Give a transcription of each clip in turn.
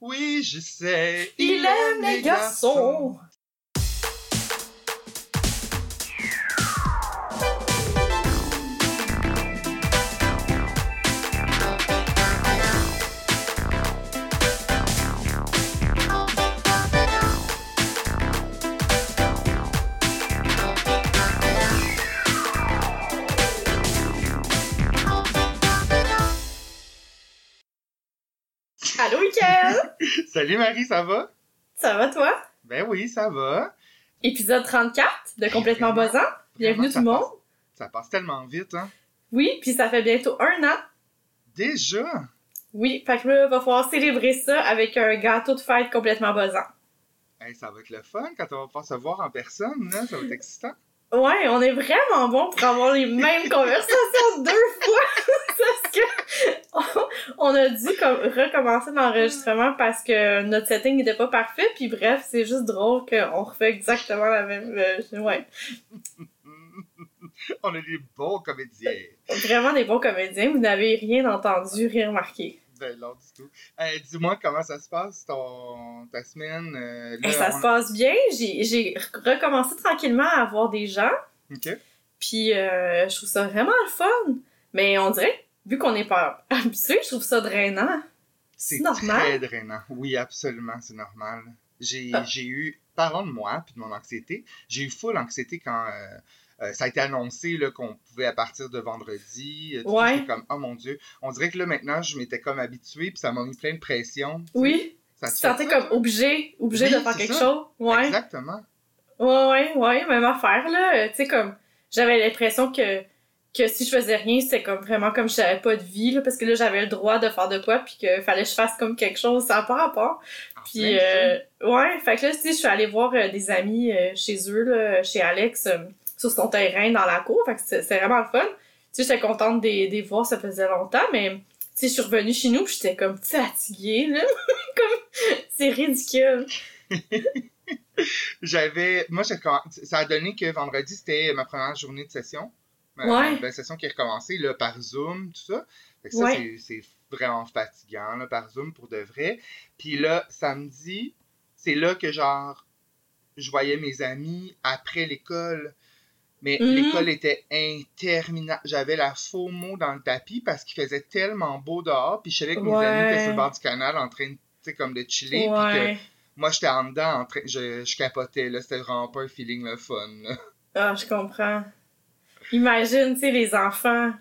Oui, je sais. Il aime les garçons. Salut Marie, ça va? Ça va, toi? Ben oui, ça va. Épisode 34 de Complètement Vraiment, Buzzant. Bienvenue tout le monde. Ça passe tellement vite, hein? Oui, puis ça fait bientôt un an. Déjà? Oui, fait que là, va falloir célébrer ça avec un gâteau de fête complètement buzzant. Hey, ça va être le fun quand on va pouvoir se voir en personne, là. Ça va être excitant. Ouais, on est vraiment bon pour avoir les mêmes conversations deux fois. parce que on, a dû comme recommencer l'enregistrement parce que notre setting n'était pas parfait. Puis bref, c'est juste drôle qu'on refait exactement la même. euh, ouais, on est des bons comédiens. vraiment des bons comédiens. Vous n'avez rien entendu, rien remarqué. Ben du tout. Hey, Dis-moi comment ça se passe, ton... ta semaine. euh, là, Et ça on- se passe bien. J'ai recommencé tranquillement à avoir des gens. OK. Puis euh, je trouve ça vraiment le fun. Mais on dirait, vu qu'on n'est pas habitué, je trouve ça drainant. C'est normal. très drainant. Oui, absolument, c'est normal. J'ai Ah. j'ai eu, parlons de moi puis de mon anxiété, j'ai eu full anxiété quand euh, euh, ça a été annoncé qu'on pouvait à partir de vendredi. euh, Ouais. Comme, oh mon Dieu. On dirait que là, maintenant, je m'étais comme habituée puis ça m'a mis plein de pression. Oui, Ça tu te sentais ça, comme obligé, obligé Oui, de faire quelque ça. chose. Ouais. Exactement. Ouais, ouais, ouais, même affaire, là. Tu sais, comme, j'avais l'impression que, que si je faisais rien, c'était comme vraiment comme si j'avais pas de vie, là, parce que là, j'avais le droit de faire de quoi, puis qu'il fallait que je fasse comme quelque chose, ça n'a pas rapport. Puis, euh, ouais, fait que là, sais, je suis allée voir euh, des amis euh, chez eux, là, chez Alex, euh, sur son terrain dans la cour, fait que c'est c'est vraiment le fun. Tu sais, j'étais contente de de les voir, ça faisait longtemps, mais, tu sais, je suis revenue chez nous, j'étais comme fatiguée, là. comme, c'est ridicule. J'avais. Moi, ça a donné que vendredi, c'était ma première journée de session. Ouais. ma session qui est recommencée là, par Zoom, tout ça. Fait que ça, Ouais. c'est- vraiment fatigant, là, par Zoom, pour de vrai. Puis là, samedi, c'est là que, genre, je voyais mes amis après l'école. Mais Mhm. l'école était interminable. J'avais la faux mot dans le tapis parce qu'il faisait tellement beau dehors. Puis je savais que mes amis étaient sur le bord du canal en train de, tu sais, comme de chiller. Puis que moi, j'étais en dedans, en train, je, je capotais, là. C'était vraiment pas un feeling le fun, là. Ah, je comprends. Imagine, tu sais, les enfants. Tu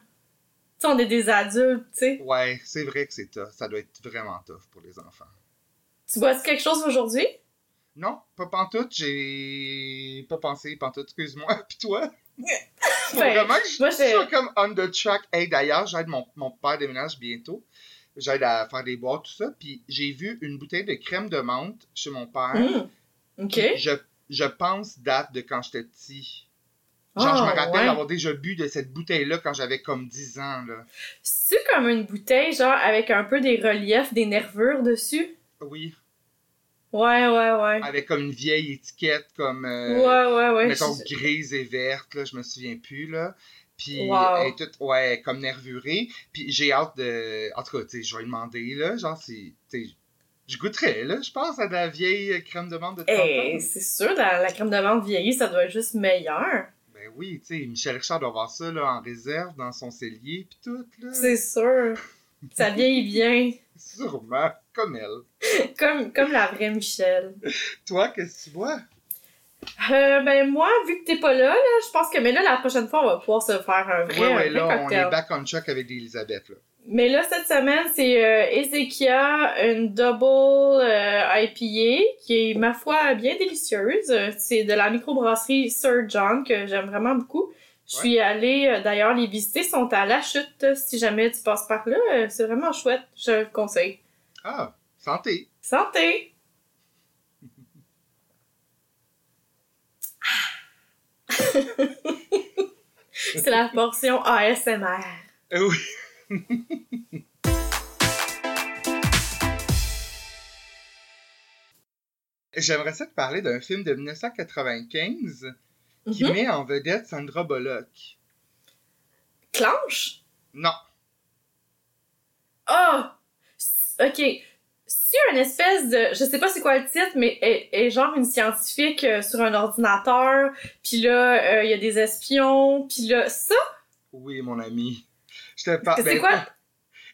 sais, on est des adultes, tu sais. Ouais, c'est vrai que c'est tough. Ça doit être vraiment tough pour les enfants. Tu bois quelque chose aujourd'hui? Non, pas pantoute, j'ai pas pensé pantoute, excuse-moi. Puis toi? Ben, vraiment je moi, je sois comme on the track. Hey, d'ailleurs, j'aide mon, mon père déménage bientôt. J'aide à faire des boîtes, tout ça. Puis j'ai vu une bouteille de crème de menthe chez mon père. Hum. OK. je, je pense date de quand j'étais petit. Genre, je Ah, me rappelle ouais. avoir déjà bu de cette bouteille-là quand j'avais comme 10 ans, là. C'est comme une bouteille, genre, avec un peu des reliefs, des nervures dessus? Oui, Ouais, ouais, ouais. avec comme une vieille étiquette, comme, euh, ouais, ouais, ouais. mettons, Je- grise et verte, là, je me souviens plus, là. Puis, Wow. elle est toute, ouais, comme nervurée. Puis, j'ai hâte de... En tout cas, tu sais, je vais lui demander, là, genre, sais, je goûterais, là, je pense, à de la vieille crème de menthe de 30 Eh, c'est sûr, la, la crème de menthe vieillie, ça doit être juste meilleur. Ben oui, tu sais, Michel Richard doit avoir ça, là, en réserve, dans son cellier, puis tout, là. C'est sûr. Ça vieillit bien. Sûrement, comme elle. Comme, comme la vraie Michelle. Toi, qu'est-ce que tu vois? Euh, ben moi, vu que t'es pas là, là, je pense que mais là la prochaine fois on va pouvoir se faire un vrai, Ouais, un vrai là, on est back on track avec Elisabeth, là. Mais là cette semaine c'est euh, Ezekia, une double euh, IPA qui est ma foi bien délicieuse. C'est de la microbrasserie Sir John que j'aime vraiment beaucoup. Je Ouais. suis allée euh, d'ailleurs les visiter, ils sont à la chute si jamais tu passes par là, Euh, c'est vraiment chouette, je le conseille. Ah, santé! Santé. C'est la portion ASMR. Oui. J'aimerais ça te parler d'un film de 1995 qui Mhm. met en vedette Sandra Bullock. Clanche? Non, Ah! S- Ok. C'est une espèce de, je sais pas c'est quoi le titre, mais elle est genre une scientifique euh, sur un ordinateur, puis là, euh, il y a des espions, puis là, ça? Oui, mon ami. Je te parle. C'est quoi?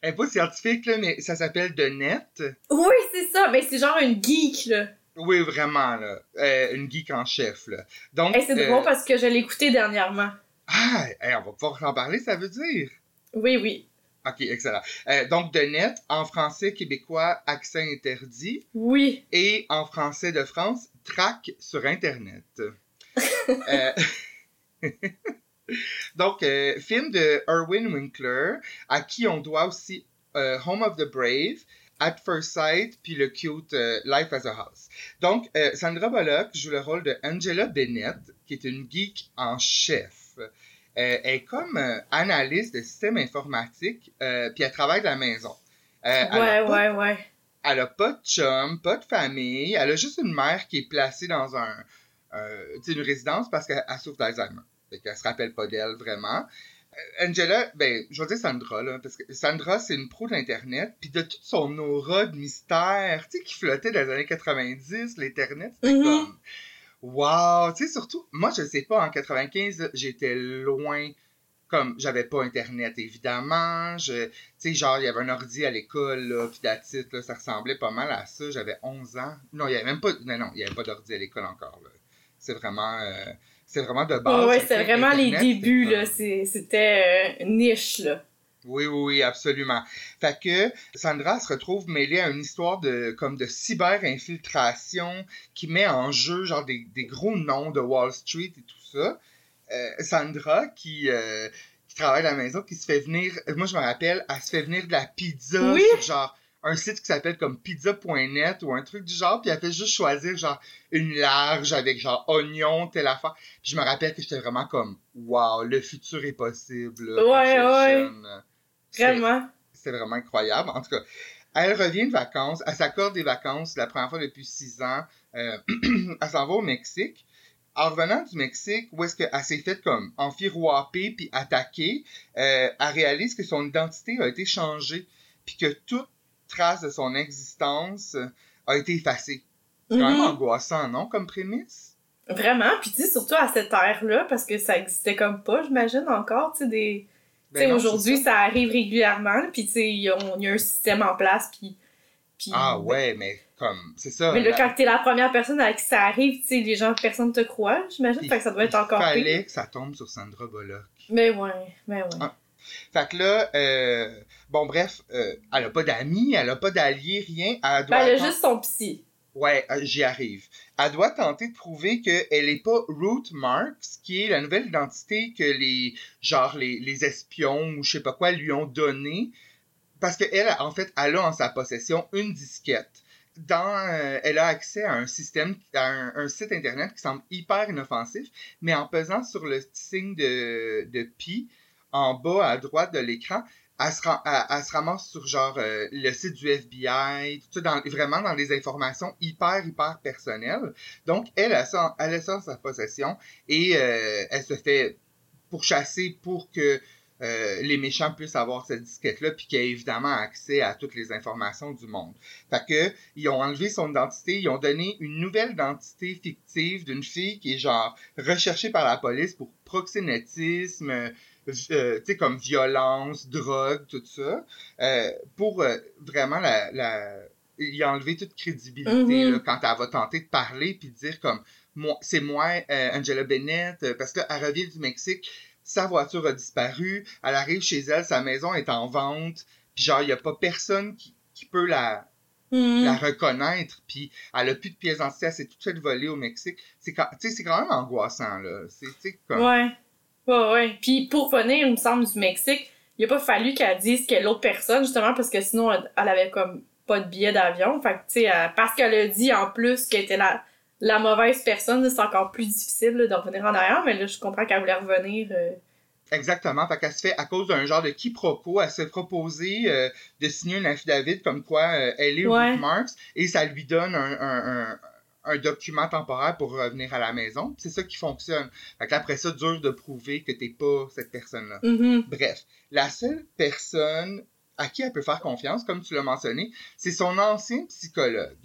Elle est pas scientifique, là, mais ça s'appelle The Net. Oui, c'est ça, mais c'est genre une geek, là. Oui, vraiment, là. Euh, une geek en chef, là. Donc. Hey, c'est euh, drôle parce que je l'ai écouté dernièrement. Ah, hey, on va pouvoir en parler, ça veut dire? Oui, oui. Ok, excellent. Euh, donc, de net, en français québécois, accent interdit. Oui. Et en français de France, traque sur Internet. Euh, donc, euh, film de Erwin Winkler, à qui on doit aussi euh, Home of the Brave, At First Sight, puis le cute euh, Life as a House. Donc, Sandra Bullock joue le rôle de Angela Bennett, qui est une geek en chef. Elle est comme analyste de système informatique, puis elle travaille de la maison. A ouais, pas- ouais, ouais. elle a pas de chum, pas de famille. Elle a juste une mère qui est placée dans un, une résidence parce qu'elle elle souffre d'Alzheimer. Fait qu'elle se rappelle pas d'elle vraiment. Euh, Angela, ben, je vais dire Sandra, là, parce que Sandra, c'est une pro d'Internet, puis de toute son aura de mystère, tu sais, qui flottait dans les années 90, l'Internet, c'était Mhm. comme, wow, tu sais, surtout, moi, je sais pas, en 95, là, j'étais loin, comme, j'avais pas Internet, évidemment, je, tu sais, genre, il y avait un ordi à l'école, là, puis d'attitude, là, ça ressemblait pas mal à ça, j'avais 11 ans, non, il y avait même pas, non, non, il y avait pas d'ordi à l'école encore, là, c'est vraiment, euh, c'est vraiment de base. C'était fait vraiment les débuts, c'est là. C'est- C'était euh, niche, là. oui, oui, oui, absolument. Fait que Sandra se retrouve mêlée à une histoire de comme de cyber-infiltration qui met en jeu genre des, des gros noms de Wall Street et tout ça. Euh, Sandra qui, euh, qui travaille à la maison, qui se fait venir, moi je me rappelle, elle se fait venir de la pizza Oui. sur genre un site qui s'appelle comme pizza.net ou un truc du genre, puis elle fait juste choisir genre une large avec genre oignon, telle affaire. Puis je me rappelle que j'étais vraiment comme, wow, le futur est possible. Ouais, ouais. Vraiment. c'est vraiment incroyable. En tout cas, elle revient de vacances, elle s'accorde des vacances la première fois depuis six ans. Euh, elle s'en va au Mexique. En revenant du Mexique, où est-ce qu'elle s'est faite comme enfiroiper puis attaquer, euh, elle réalise que son identité a été changée puis que toute trace de son existence euh, a été effacée. C'est quand même Mhm. angoissant, non, comme prémisse? Vraiment. Puis, tu sais, surtout à cette ère-là, parce que ça existait comme pas, j'imagine, encore, tu sais, des... Ben non, aujourd'hui, ça. arrive régulièrement, puis tu sais, il y, a il y a un système en place, puis... Ah ouais, mais comme, c'est ça. Mais là, la- quand t'es la première personne à qui ça arrive, tu sais, les gens, personne te croit, j'imagine, il- fait que ça doit être il encore pire. fallait que ça tombe sur Sandra Bullock. Mais ouais, mais ouais. Ah. Fait que là, euh, bon, bref, euh, elle a pas d'amis, elle a pas d'alliés, rien. Elle doit Ben, elle a juste son psy. Ouais, euh, j'y arrive. Elle doit tenter de prouver qu'elle est pas Ruth Marks, qui est la nouvelle identité que les, genre, les, les espions ou je sais pas quoi lui ont donnée. Parce qu'elle, en fait, elle a en sa possession une disquette. Dans, euh, elle a accès à un système, à un, un site internet qui semble hyper inoffensif, mais en pesant sur le signe de, de pi en bas à droite de l'écran, elle se, elle- elle se ramasse sur genre euh, le site du FBI, tout ça, vraiment dans des informations hyper, hyper personnelles. Donc, elle elle a ça en sa possession et euh, elle se fait pourchasser pour que euh, les méchants puissent avoir cette disquette-là, puis qu'il y ait évidemment accès à toutes les informations du monde. Fait que, ils ont enlevé son identité, ils ont donné une nouvelle identité fictive d'une fille qui est genre recherchée par la police pour proxénétisme, euh, tu sais, comme violence, drogue, tout ça, euh, pour euh, vraiment la, la... y enlever toute crédibilité Mhm. là, quand elle va tenter de parler puis de dire comme moi, c'est moi, euh, Angela Bennett, parce qu'elle revient du Mexique, sa voiture a disparu, elle arrive chez elle, sa maison est en vente, puis genre, il n'y a pas personne qui, qui peut la, la reconnaître, puis elle a plus de pièces d'identité, elle s'est toute faite voler au Mexique. C'est quand, tu sais, c'est quand même angoissant, là. C'est, comme... Ouais. Ouais, ouais. Puis pour venir, il me semble, du Mexique, il a pas fallu qu'elle dise que l'autre personne, justement, parce que sinon, elle, elle avait comme pas de billet d'avion. Fait que, tu sais, parce qu'elle a dit en plus qu'elle était la, la mauvaise personne, c'est encore plus difficile là, de revenir en arrière. Mais là, je comprends qu'elle voulait revenir. euh, Exactement. Fait qu'elle se fait, à cause d'un genre de quiproquo, elle se fait proposer euh, de signer un affidavit comme quoi euh, elle est Ouais. Ruth Marks et ça lui donne un, un, un, un document temporaire pour revenir à la maison. C'est ça qui fonctionne. Fait qu'après ça, dur de prouver que t'es pas cette personne-là. mhm. Bref, la seule personne à qui elle peut faire confiance, comme tu l'as mentionné, c'est son ancien psychologue.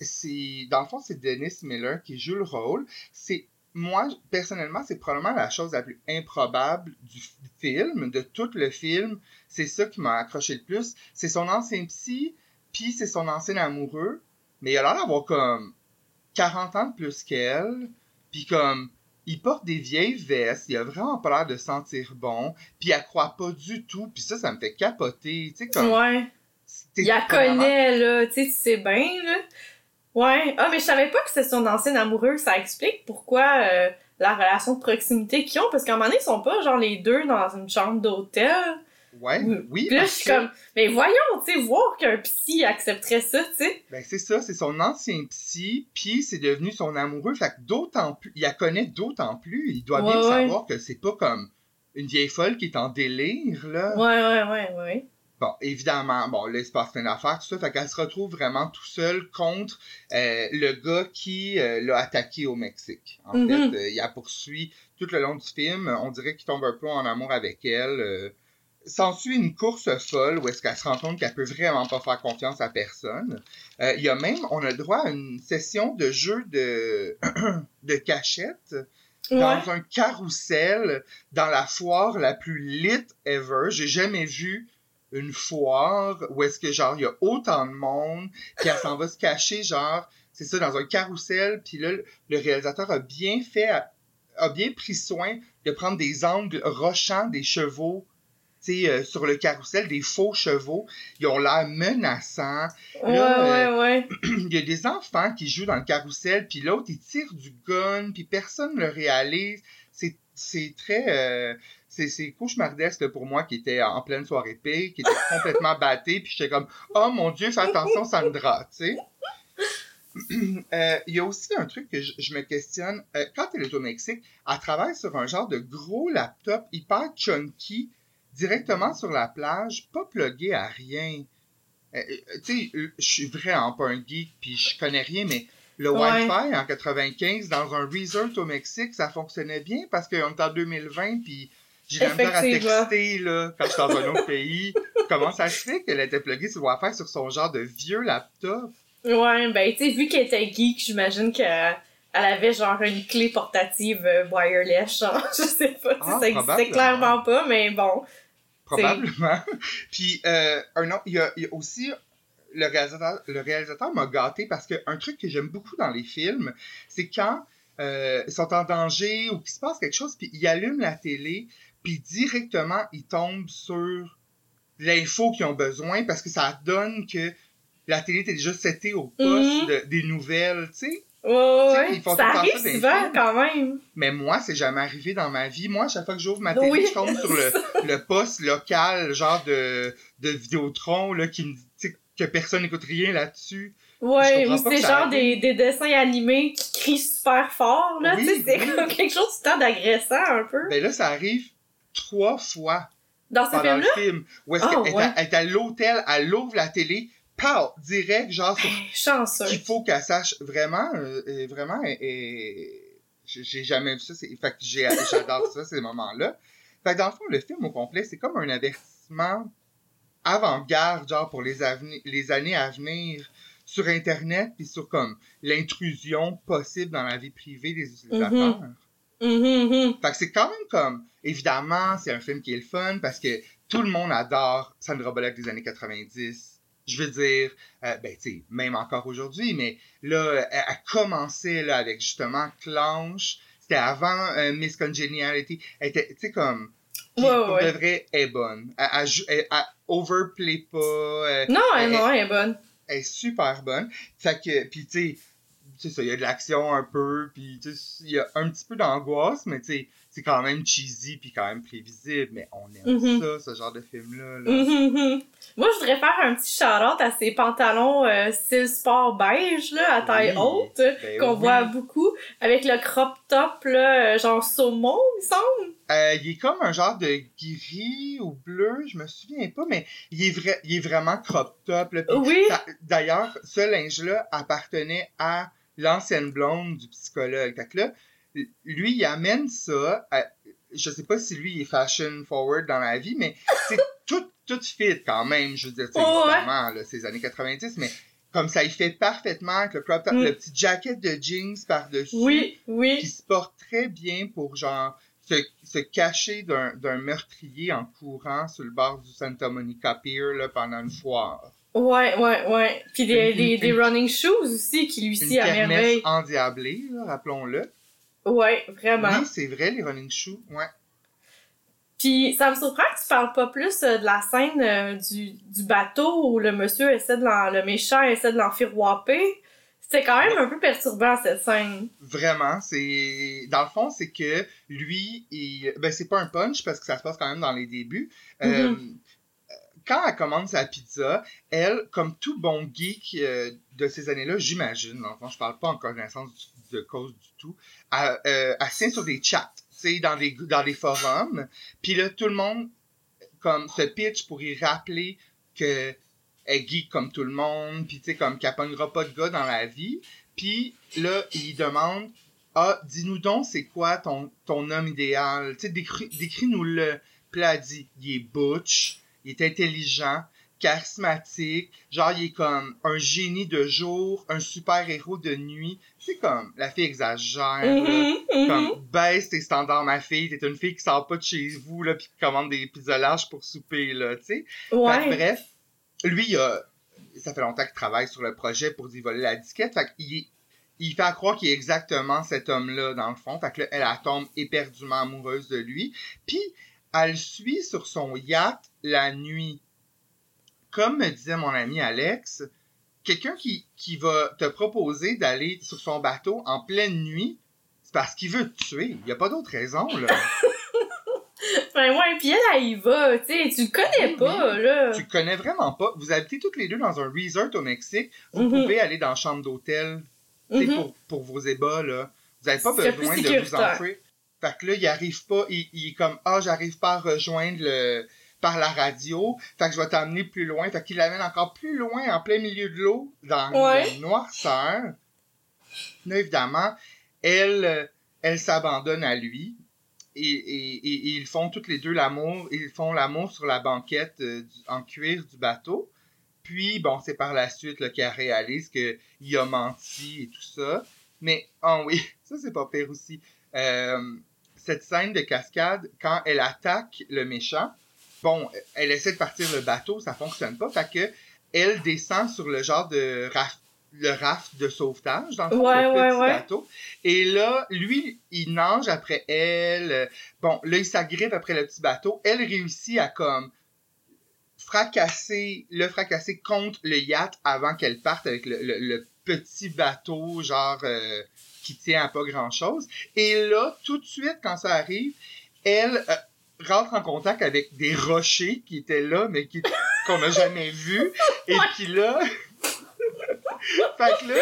C'est, dans le fond, c'est Dennis Miller qui joue le rôle. C'est, moi, personnellement, c'est probablement la chose la plus improbable du film, de tout le film. C'est ça qui m'a accroché le plus. C'est son ancien psy, puis c'est son ancien amoureux, mais il a l'air d'avoir comme 40 ans de plus qu'elle, puis comme il porte des vieilles vestes, il a vraiment pas l'air de sentir bon, puis elle croit pas du tout, puis ça, ça me fait capoter, tu sais, comme... Ouais. Il la connaît, là, tu sais, tu sais bien, là. Ouais. Ah, mais je savais pas que c'était son ancien amoureux, ça explique pourquoi euh, la relation de proximité qu'ils ont, parce qu'à un moment donné, ils sont pas, genre, les deux dans une chambre d'hôtel. Ouais, oui. Puis là, je suis comme, mais voyons, tu sais, voir qu'un psy accepterait ça, tu sais. Ben, c'est ça, c'est son ancien psy, puis c'est devenu son amoureux, fait que d'autant plus, il la connaît d'autant plus, il doit bien savoir que c'est pas comme une vieille folle qui est en délire, là. Ouais, ouais, ouais, ouais. Bon, évidemment, bon, là, il se passe plein d'affaires, tout ça, fait qu'elle se retrouve vraiment tout seule contre euh, le gars qui euh, l'a attaqué au Mexique. En Mm-hmm. fait, euh, il a poursuit tout le long du film, on dirait qu'il tombe un peu en amour avec elle, S'ensuit une course folle où est-ce qu'elle se rend compte qu'elle peut vraiment pas faire confiance à personne. Euh, Il y a même, on a le droit à une session de jeu de, de cachette dans Ouais. un carrousel dans la foire la plus lit ever. J'ai jamais vu une foire où est-ce que genre il y a autant de monde puis elle s'en va se cacher genre c'est ça dans un carrousel puis là le réalisateur a bien fait a bien pris soin de prendre des angles rochants des chevaux euh, sur le carrousel des faux chevaux ils ont l'air menaçants Ouais, Là, ouais, ouais. il y a des enfants qui jouent dans le carrousel, puis l'autre, il tire du gun, puis personne ne le réalise. C'est, très... euh, c'est, cauchemardesque pour moi qui était en pleine soirée paix, qui était complètement batté, puis j'étais comme « Oh mon Dieu, fais attention, Sandra! » tu sais. Euh, Il y a aussi un truc que je, je me questionne. Euh, quand elle est au Mexique, elle travaille sur un genre de gros laptop hyper chunky, directement sur la plage, pas plugué à rien. Euh, euh, tu sais, euh, je suis vraiment pas un geek, puis je connais rien, mais le Ouais. Wi-Fi en 95 dans un resort au Mexique, ça fonctionnait bien parce qu'on est en 2020, puis j'ai la à texter là, quand je suis dans un autre pays. Comment ça se fait qu'elle était pluguée sur le Wi-Fi sur son genre de vieux laptop? Ouais, ben, tu sais, vu qu'elle était geek, j'imagine qu'elle elle avait genre une clé portative wireless, genre, je sais pas, Ah, ça existait clairement pas, mais bon. Probablement. Puis, euh, un autre, il y a, il y a aussi, le réalisateur, le réalisateur m'a gâté parce qu'un truc que j'aime beaucoup dans les films, c'est quand euh, ils sont en danger ou qu'il se passe quelque chose, puis ils allument la télé, puis directement, ils tombent sur l'info qu'ils ont besoin parce que ça donne que la télé était déjà setée au poste Mhm. de- des nouvelles, tu sais. Ouais, Ça arrive souvent quand même. Mais moi, c'est jamais arrivé dans ma vie. Moi, à chaque fois que j'ouvre ma télé, Oui. je tombe sur le, le poste local, genre de, de Vidéotron, là, qui me dit que personne n'écoute rien là-dessus. Ouais, ou c'est genre des, des dessins animés qui crient super fort, là, Oui, c'est oui. comme quelque chose de temps d'agressant un peu. Ben là, ça arrive trois fois Dans ce film-là, film. Où est-ce Ah, qu'elle ouais. elle est à l'hôtel, elle ouvre la télé, pow, direct, genre, sur chanceux. qu'il faut qu'elle sache vraiment, euh, vraiment, euh, j'ai jamais vu ça, c'est, fait que j'adore ça, ces moments-là. Fait que dans le fond, le film au complet, c'est comme un avertissement avant-garde, genre, pour les, les années à venir sur Internet, puis sur, comme, l'intrusion possible dans la vie privée des utilisateurs. Mhm, mhm. Fait que c'est quand même comme, évidemment, c'est un film qui est le fun parce que tout le monde adore Sandra Bullock des années 90. Je veux dire, euh, ben, tu même encore aujourd'hui, mais là, elle a commencé, là, avec justement Clanche. C'était avant euh, Miss Congeniality. Elle était, tu sais, comme, puis Ouais, pour ouais. de vrai, elle est bonne. Elle, elle, elle- elle overplay pas. euh, Non, elle- elle, non, elle est bonne. elle est super bonne. Fait que, puis tu sais, il y a de l'action un peu, puis tu sais, il y a un petit peu d'angoisse, mais tu sais, c'est quand même cheesy puis quand même prévisible, mais on aime Mhm. ça, ce genre de film-là. là. Mhm, mhm. Moi, je voudrais faire un petit shout-out à ces pantalons euh, style sport beige, là, à taille Oui. haute, Ben qu'on oui. voit beaucoup, avec le crop top, là, euh, genre saumon, il me semble. Euh, il est comme un genre de gris ou bleu, je me souviens pas, mais il est, vrai, il est vraiment crop top. Là, Oui. D'ailleurs, ce linge-là appartenait à l'ancienne blonde du psychologue. Fait que là, lui, il amène ça. à- je sais pas si lui est fashion forward dans la vie, mais c'est tout tout fit quand même, je veux dire, Oh, ouais. évidemment, là, c'est les années 90, mais comme ça, il fait parfaitement avec le crop top, Mm. le petit jacket de jeans par-dessus, Oui, qui oui. se porte très bien pour, genre, se, se cacher d'un meurtrier en courant sur le bord du Santa Monica Pier, là, pendant une foire. Ouais, ouais, ouais. Puis des, Une- des, une- des running shoes aussi qui lui scie à merveille. endiablée, rappelons-le. Ouais, vraiment. Oui, c'est vrai, les running shoes, ouais. Puis ça me surprend que tu parles pas plus euh, de la scène euh, du, du bateau où le monsieur essaie de l'en, le méchant essaie de l'enfiroiper. C'était quand même un peu perturbant cette scène. Vraiment, c'est dans le fond, c'est que lui, il... ben c'est pas un punch parce que ça se passe quand même dans les débuts. Euh, quand elle commande sa pizza, elle, comme tout bon geek de ces années-là, j'imagine, dans le fond, je parle pas en connaissance du- de cause du tout, elle, euh, sur des chats, dans des dans des forums, puis là tout le monde comme se pitch pour y rappeler que est geek comme tout le monde, puis tu sais, comme qu'elle pognera pas de gars dans la vie. Puis là, il demande Ah, dis-nous donc, c'est quoi ton, ton homme idéal? Tu sais, décris- décris-nous-le. Puis là, elle dit Il est butch, il est intelligent, charismatique, genre, il est comme un génie de jour, un super-héros de nuit. C'est comme, la fille exagère, là. Mhm, mhm. Comme, baisse tes standards, ma fille. T'es une fille qui sort pas de chez vous, là, pis qui commande des pizzolages pour souper, là, tu sais. Fait Ouais. bref, lui, il a, ça fait longtemps qu'il travaille sur le projet pour y voler la disquette. Fait qu'il est- il fait à croire qu'il est exactement cet homme-là, dans le fond. Fait que là, elle, elle tombe éperdument amoureuse de lui. Puis, elle le suit sur son yacht la nuit. Comme me disait mon ami Alex, quelqu'un qui, qui va te proposer d'aller sur son bateau en pleine nuit, c'est parce qu'il veut te tuer. Il n'y a pas d'autre raison, là. Ben ouais, puis elle, elle y va, tu sais, tu le connais Oui, pas, là. tu connais vraiment pas. Vous habitez toutes les deux dans un resort au Mexique. Vous Mhm. pouvez aller dans la chambre d'hôtel Mhm. pour, pour vos ébats, là. Vous n'avez pas besoin de vous enfuir. Fait que là, il arrive pas, il, il est comme, ah, j'arrive pas à rejoindre le, par la radio. Fait que je vais t'amener plus loin. Fait qu'il l'amène encore plus loin, en plein milieu de l'eau, dans Ouais. la noirceur. Là, évidemment, elle, euh, elle s'abandonne à lui. Et, et, et- et ils font toutes les deux l'amour. Ils font l'amour sur la banquette euh, du- en cuir du bateau. Puis, bon, c'est par la suite qu'elle réalise qu'il a menti et tout ça. Mais, oh oui, ça c'est pas pire aussi. Euh, cette scène de cascade, quand elle attaque le méchant, bon, elle essaie de partir le bateau, ça fonctionne pas. Fait que elle descend sur le genre de raft, le raft de sauvetage, dans le, Ouais, ouais, petit ouais. bateau. Et là, lui, il nage après elle. Bon, là, il s'agrippe après le petit bateau. Elle réussit à comme fracasser, le fracasser contre le yacht avant qu'elle parte avec le, le- le petit bateau, genre, euh, qui tient à pas grand chose. Et là, tout de suite, quand ça arrive, elle euh, rentre en contact avec des rochers qui étaient là, mais qui qu'on n'a jamais vus. Et puis là, fait que là,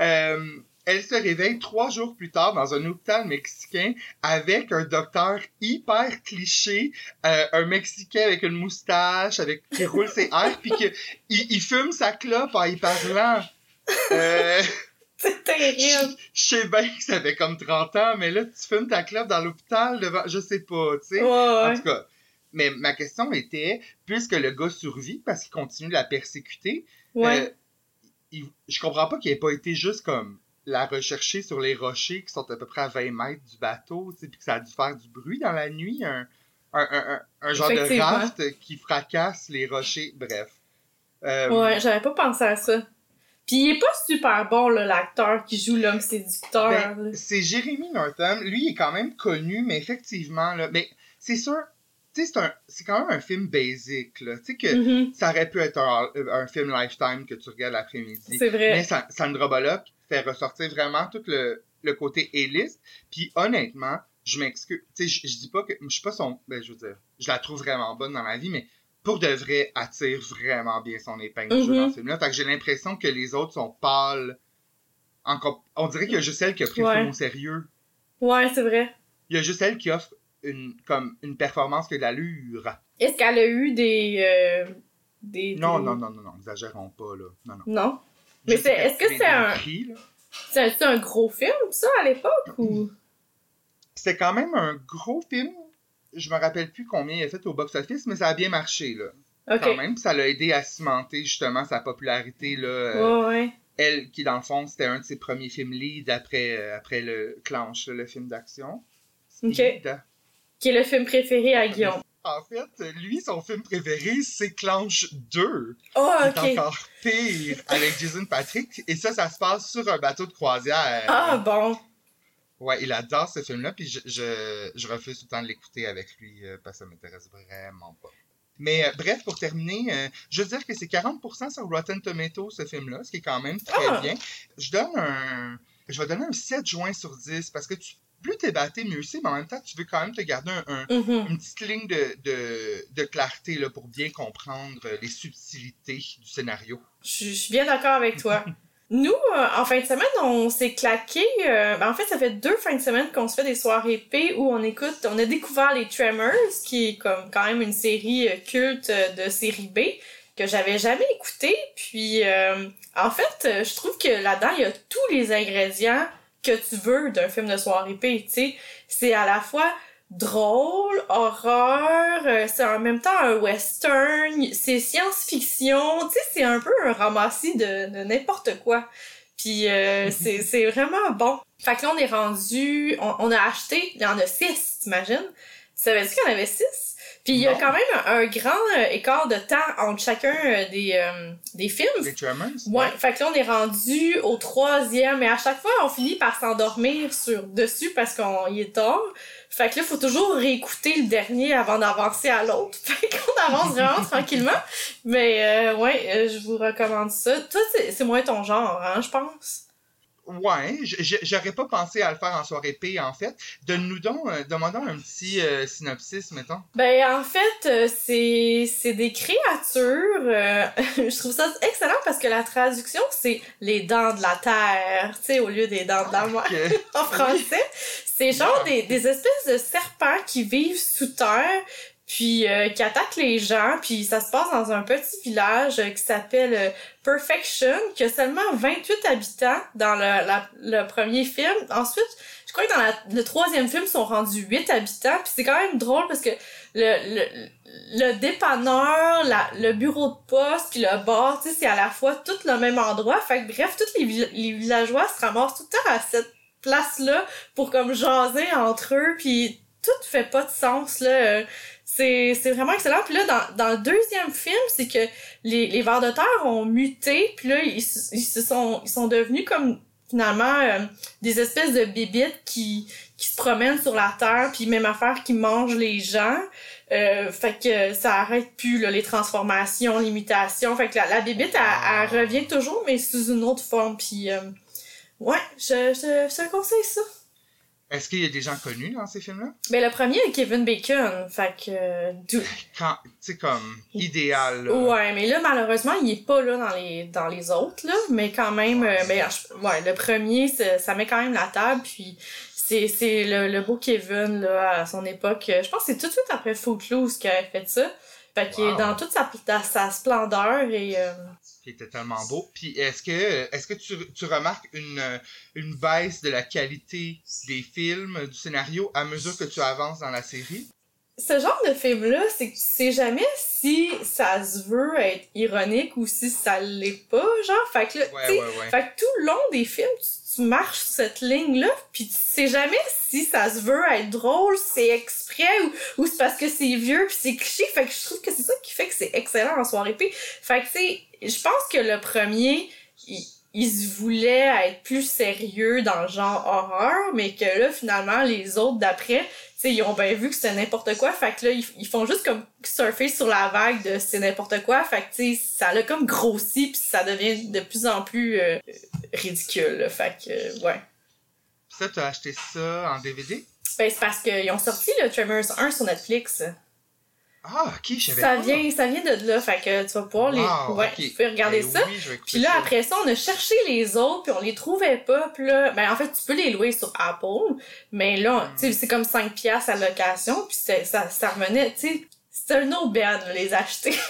euh, elle se réveille trois jours plus tard dans un hôpital mexicain avec un docteur hyper cliché, euh, un Mexicain avec une moustache, avec qui roule ses airs, puis il, il fume sa clope en y parlant. Euh, C'est terrible. je sais bien que ça fait comme 30 ans, mais là, tu fumes ta clope dans l'hôpital devant, je sais pas, tu sais. Ouais, En ouais. tout cas, mais ma question était, puisque le gars survit parce qu'il continue de la persécuter, Ouais. euh, il- je comprends pas qu'il ait pas été juste comme la rechercher sur les rochers qui sont à peu près à 20 mètres du bateau, tu sais, puis que ça a dû faire du bruit dans la nuit, un, un, un, un- genre de raft qui fracasse les rochers, bref. Euh, Ouais, j'avais pas pensé à ça. Puis il est pas super bon, l'acteur qui joue l'homme séducteur. Ben, c'est Jeremy Northam. Lui, il est quand même connu, mais effectivement, là, mais c'est sûr, tu sais, c'est un- c'est quand même un film basic, là. Tu sais que Mhm, ça aurait pu être un, un film Lifetime que tu regardes l'après-midi. C'est vrai. Mais Sa- Sandra Bullock fait ressortir vraiment tout le, le côté éliste. Puis honnêtement, je m'excuse. Tu sais, je, je dis pas que. Je suis pas son. Ben, je veux dire, je la trouve vraiment bonne dans la vie, mais pour de vrai, elle tire vraiment bien son épingle du jeu Mhm. dans ce film-là. Fait que j'ai l'impression que les autres sont pâles. On dirait qu'il y a juste elle qui a pris Ouais. le film au sérieux. Ouais, c'est vrai. Il y a juste elle qui offre une, comme, une performance qui a de l'allure. Est-ce qu'elle a eu des. euh, des Non, des- non, non, non, non, exagérons pas, là. Non, non. Non. Mais est-ce que c'est un-. C'est un gros film, ça, à l'époque, ou? C'était quand même un gros film. Je me rappelle plus combien il a fait au box-office, mais ça a bien marché, là. Quand même. Ça l'a aidé à cimenter justement sa popularité. Là, euh, Ouais, ouais. Elle, qui dans le fond, c'était un de ses premiers films lead après, euh, après le Clanche, le film d'action. Ok. Speed. Qui est le film préféré à Guillaume. En fait, lui, son film préféré, c'est Clanche 2. Oh, C'est ok. encore pire avec Jason Patrick. Et ça, ça se passe sur un bateau de croisière. Ah, bon. Ouais, il adore ce film-là, puis je, je, je refuse tout le temps de l'écouter avec lui euh, parce que ça m'intéresse vraiment pas. Mais euh, bref, pour terminer, euh, je veux dire que c'est 40% sur Rotten Tomatoes, ce film-là, ce qui est quand même très Ah! bien. Je donne un... Je vais donner un 7 juin sur 10 parce que tu, plus t'es batté, mieux c'est, mais en même temps, tu veux quand même te garder un, un- Mhm. une petite ligne de, de, de clarté là, pour bien comprendre les subtilités du scénario. Je je suis bien d'accord avec toi. Nous, euh, en fin de semaine, on s'est claqué. euh, ben, en fait, ça fait deux fins de semaine qu'on se fait des soirées P où on écoute, on a découvert les Tremors, qui est comme quand même une série euh, culte euh, de série B que j'avais jamais écouté. Puis, euh, en fait, je trouve que là-dedans, il y a tous les ingrédients que tu veux d'un film de soirée P. Tu sais, c'est à la fois drôle, horreur, euh, c'est en même temps un western, c'est science-fiction, tu sais, c'est un peu un ramassis de, de n'importe quoi. Puis euh, c'est c'est vraiment bon. Fait que là, on est rendu, on, on a acheté, il y en a six, t'imagines? Tu savais-tu qu'il y en avait six? Puis il y a quand même un, un grand euh, écart de temps entre chacun des, euh, des films. Les Tremors? Ouais, fait que là, on est rendu au troisième, et à chaque fois, on finit par s'endormir sur dessus parce qu'on y est tard. Fait que là, faut toujours réécouter le dernier avant d'avancer à l'autre. Fait qu'on avance vraiment tranquillement. Mais euh, ouais, euh, je vous recommande ça. Toi, c'est moins ton genre, hein, je pense. Ouais, j'aurais pas pensé à le faire en soirée P, en fait. Donne-nous donc, euh, demandons un petit euh, synopsis, mettons. Ben, en fait, euh, c'est c'est des créatures. je trouve ça excellent parce que la traduction, c'est les dents de la terre, tu sais, au lieu des dents de la mer. Que- en français. C'est genre des, des espèces de serpents qui vivent sous terre, puis euh, qui attaquent les gens, puis ça se passe dans un petit village euh, qui s'appelle euh, Perfection, qui a seulement 28 habitants dans le, la- le premier film. Ensuite, je crois que dans la- le troisième film, ils sont rendus 8 habitants, puis c'est quand même drôle parce que le, le, le dépanneur, la, le bureau de poste, puis le bar, tu sais, c'est à la fois tout le même endroit. Fait que bref, tous les, les villageois se ramassent tout le temps à cette place-là pour comme jaser entre eux, puis tout fait pas de sens, là. C'est, c'est vraiment excellent. Puis là, dans, dans le deuxième film, c'est que les, les vers de terre ont muté, puis là, ils, se- ils se sont, ils sont devenus comme, finalement, euh, des espèces de bébites qui, qui se promènent sur la terre, puis même affaire qui mangent les gens. Euh, fait que ça arrête plus, là, les transformations, les mutations. Fait que la, la bébite, elle, elle revient toujours, mais sous une autre forme. Puis, euh, ouais, je, je, je te conseille ça. Est-ce qu'il y a des gens connus dans ces films-là? Mais le premier est Kevin Bacon. Fait que. euh, Quand, sais, comme, idéal, là. Ouais, mais là, malheureusement, il est pas là dans les, dans les autres, là. Mais quand même, euh, je- ouais, le premier, ça, met quand même la table. Puis c'est, c'est le, le beau Kevin, là, à son époque. Je pense que c'est tout de suite après Footloose qu'il avait fait ça. Fait qu'il est dans toute sa, sa, sa splendeur et. euh, qui était tellement beau. Puis est-ce que est-ce que tu, tu remarques une, une baisse de la qualité des films, du scénario à mesure que tu avances dans la série? Ce genre de film-là, c'est que tu sais jamais si ça se veut être ironique ou si ça l'est pas, genre. Fait que là, Ouais. Fait que tout le long des films, tu, tu marches sur cette ligne-là, puis tu sais jamais si ça se veut être drôle, c'est exprès ou, ou c'est parce que c'est vieux puis c'est cliché. Fait que je trouve que c'est ça qui fait que c'est excellent en soirée P. Fait que tu sais, je pense que le premier, il, il se voulait être plus sérieux dans le genre horreur, mais que là, finalement, les autres d'après, tu sais, ils ont bien vu que c'était n'importe quoi. Fait que là, ils, ils font juste comme surfer sur la vague de c'est n'importe quoi. Fait que tu sais, ça l'a comme grossi puis ça devient de plus en plus euh, ridicule. là. Fait que, euh, ouais. Puis ça, tu as acheté ça en DVD? Ben, c'est parce qu'ils ont sorti le Tremors 1 sur Netflix. Ah, ok, je savais Ça pas. vient, ça vient de là. Fait que tu vas pouvoir les. Ouais, ok. tu peux regarder Eh ça. Oui, je vais écouter Puis là, ça. après ça, on a cherché les autres, puis on les trouvait pas. Puis là, ben en fait, tu peux les louer sur Apple, mais là, Mm. tu sais, c'est comme 5 piastres à location, puis c'est- ça, ça revenait, tu sais, c'était un aubaine, les acheter.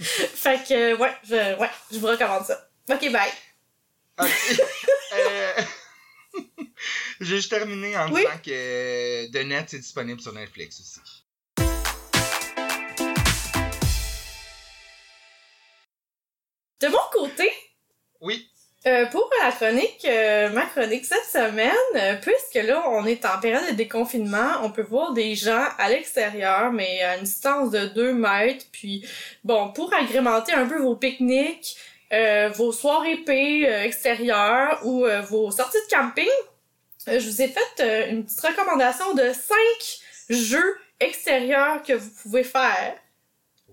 fait que, ouais, je, ouais, je vous recommande ça. Ok, bye. Euh, J'ai juste terminé en disant que euh, The Net est disponible sur Netflix aussi. De mon côté, oui. Euh, pour la chronique, euh, ma chronique cette semaine, euh, puisque là on est en période de déconfinement, on peut voir des gens à l'extérieur, mais à une distance de 2 mètres. Puis bon, pour agrémenter un peu vos pique-niques, vos soirées épées extérieures ou vos sorties de camping, je vous ai fait une petite recommandation de 5 jeux extérieurs que vous pouvez faire.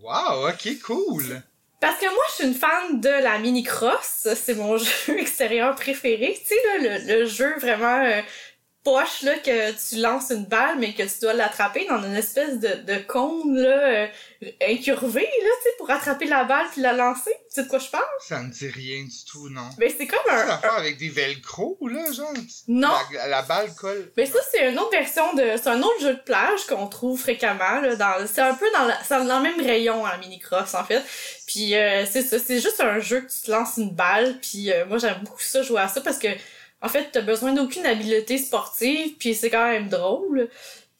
Wow, ok, cool! Parce que moi, je suis une fan de la mini-cross. C'est mon jeu extérieur préféré. Tu sais, là, le, le jeu vraiment euh, poche, là, que tu lances une balle, mais que tu dois l'attraper dans une espèce de, de cône, là, euh, incurvé, là, tu sais, pour attraper la balle puis la lancer. Tu sais de quoi je parle? Ça me dit rien du tout, non. Mais c'est comme un... L'affaire avec des velcro, là, genre? Non. La, la balle colle. Mais ça, c'est une autre version de... C'est un autre jeu de plage qu'on trouve fréquemment, là, dans... C'est un peu dans, la... c'est dans le même rayon, à mini-cross, en fait. Puis euh, c'est ça, c'est juste un jeu que tu te lances une balle, puis euh, moi, j'aime beaucoup ça, jouer à ça, parce que en fait, t'as besoin d'aucune habileté sportive, puis c'est quand même drôle.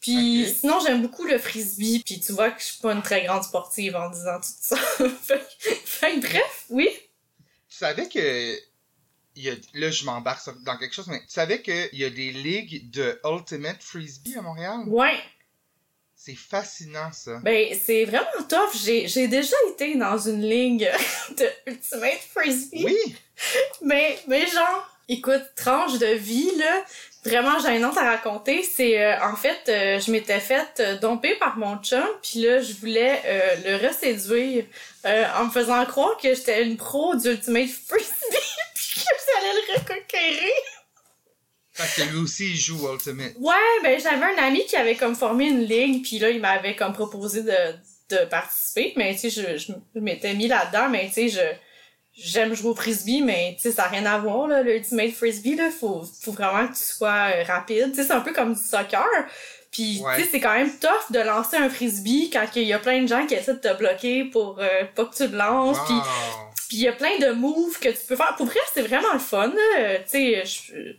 Puis sinon, j'aime beaucoup le frisbee, puis tu vois que je suis pas une très grande sportive en disant tout ça. fait, que- bref, oui. Tu savais que. Il y a, là, je m'embarque dans quelque chose, mais tu savais qu'il y a des ligues de Ultimate Frisbee à Montréal? Ouais, C'est fascinant, ça. ben c'est vraiment tough. J'ai, j'ai déjà été dans une ligue de Ultimate Frisbee. Oui! Mais, mais genre, écoute, tranche de vie, là, vraiment gênante à raconter. C'est, euh, en fait, euh, je m'étais faite euh, domper par mon chum, puis là, je voulais euh, le reséduire euh, en me faisant croire que j'étais une pro du Ultimate Frisbee, puis que j'allais le reconquérir. Parce que lui aussi, il joue Ultimate. Ouais, ben j'avais un ami qui avait comme formé une ligue, puis là, il m'avait comme proposé de, de participer, mais tu sais, je, je, je m'étais mis là-dedans, mais tu sais, je j'aime jouer au frisbee, mais tu sais, ça n'a rien à voir, là, le ultimate frisbee, là, faut, faut vraiment que tu sois euh, rapide, tu sais, c'est un peu comme du soccer, puis Ouais. tu sais, c'est quand même tough de lancer un frisbee quand il y a plein de gens qui essaient de te bloquer pour euh, pas que tu le lances, puis Wow. puis il y a plein de moves que tu peux faire. Pour vrai, c'est vraiment le fun. Tu sais, je-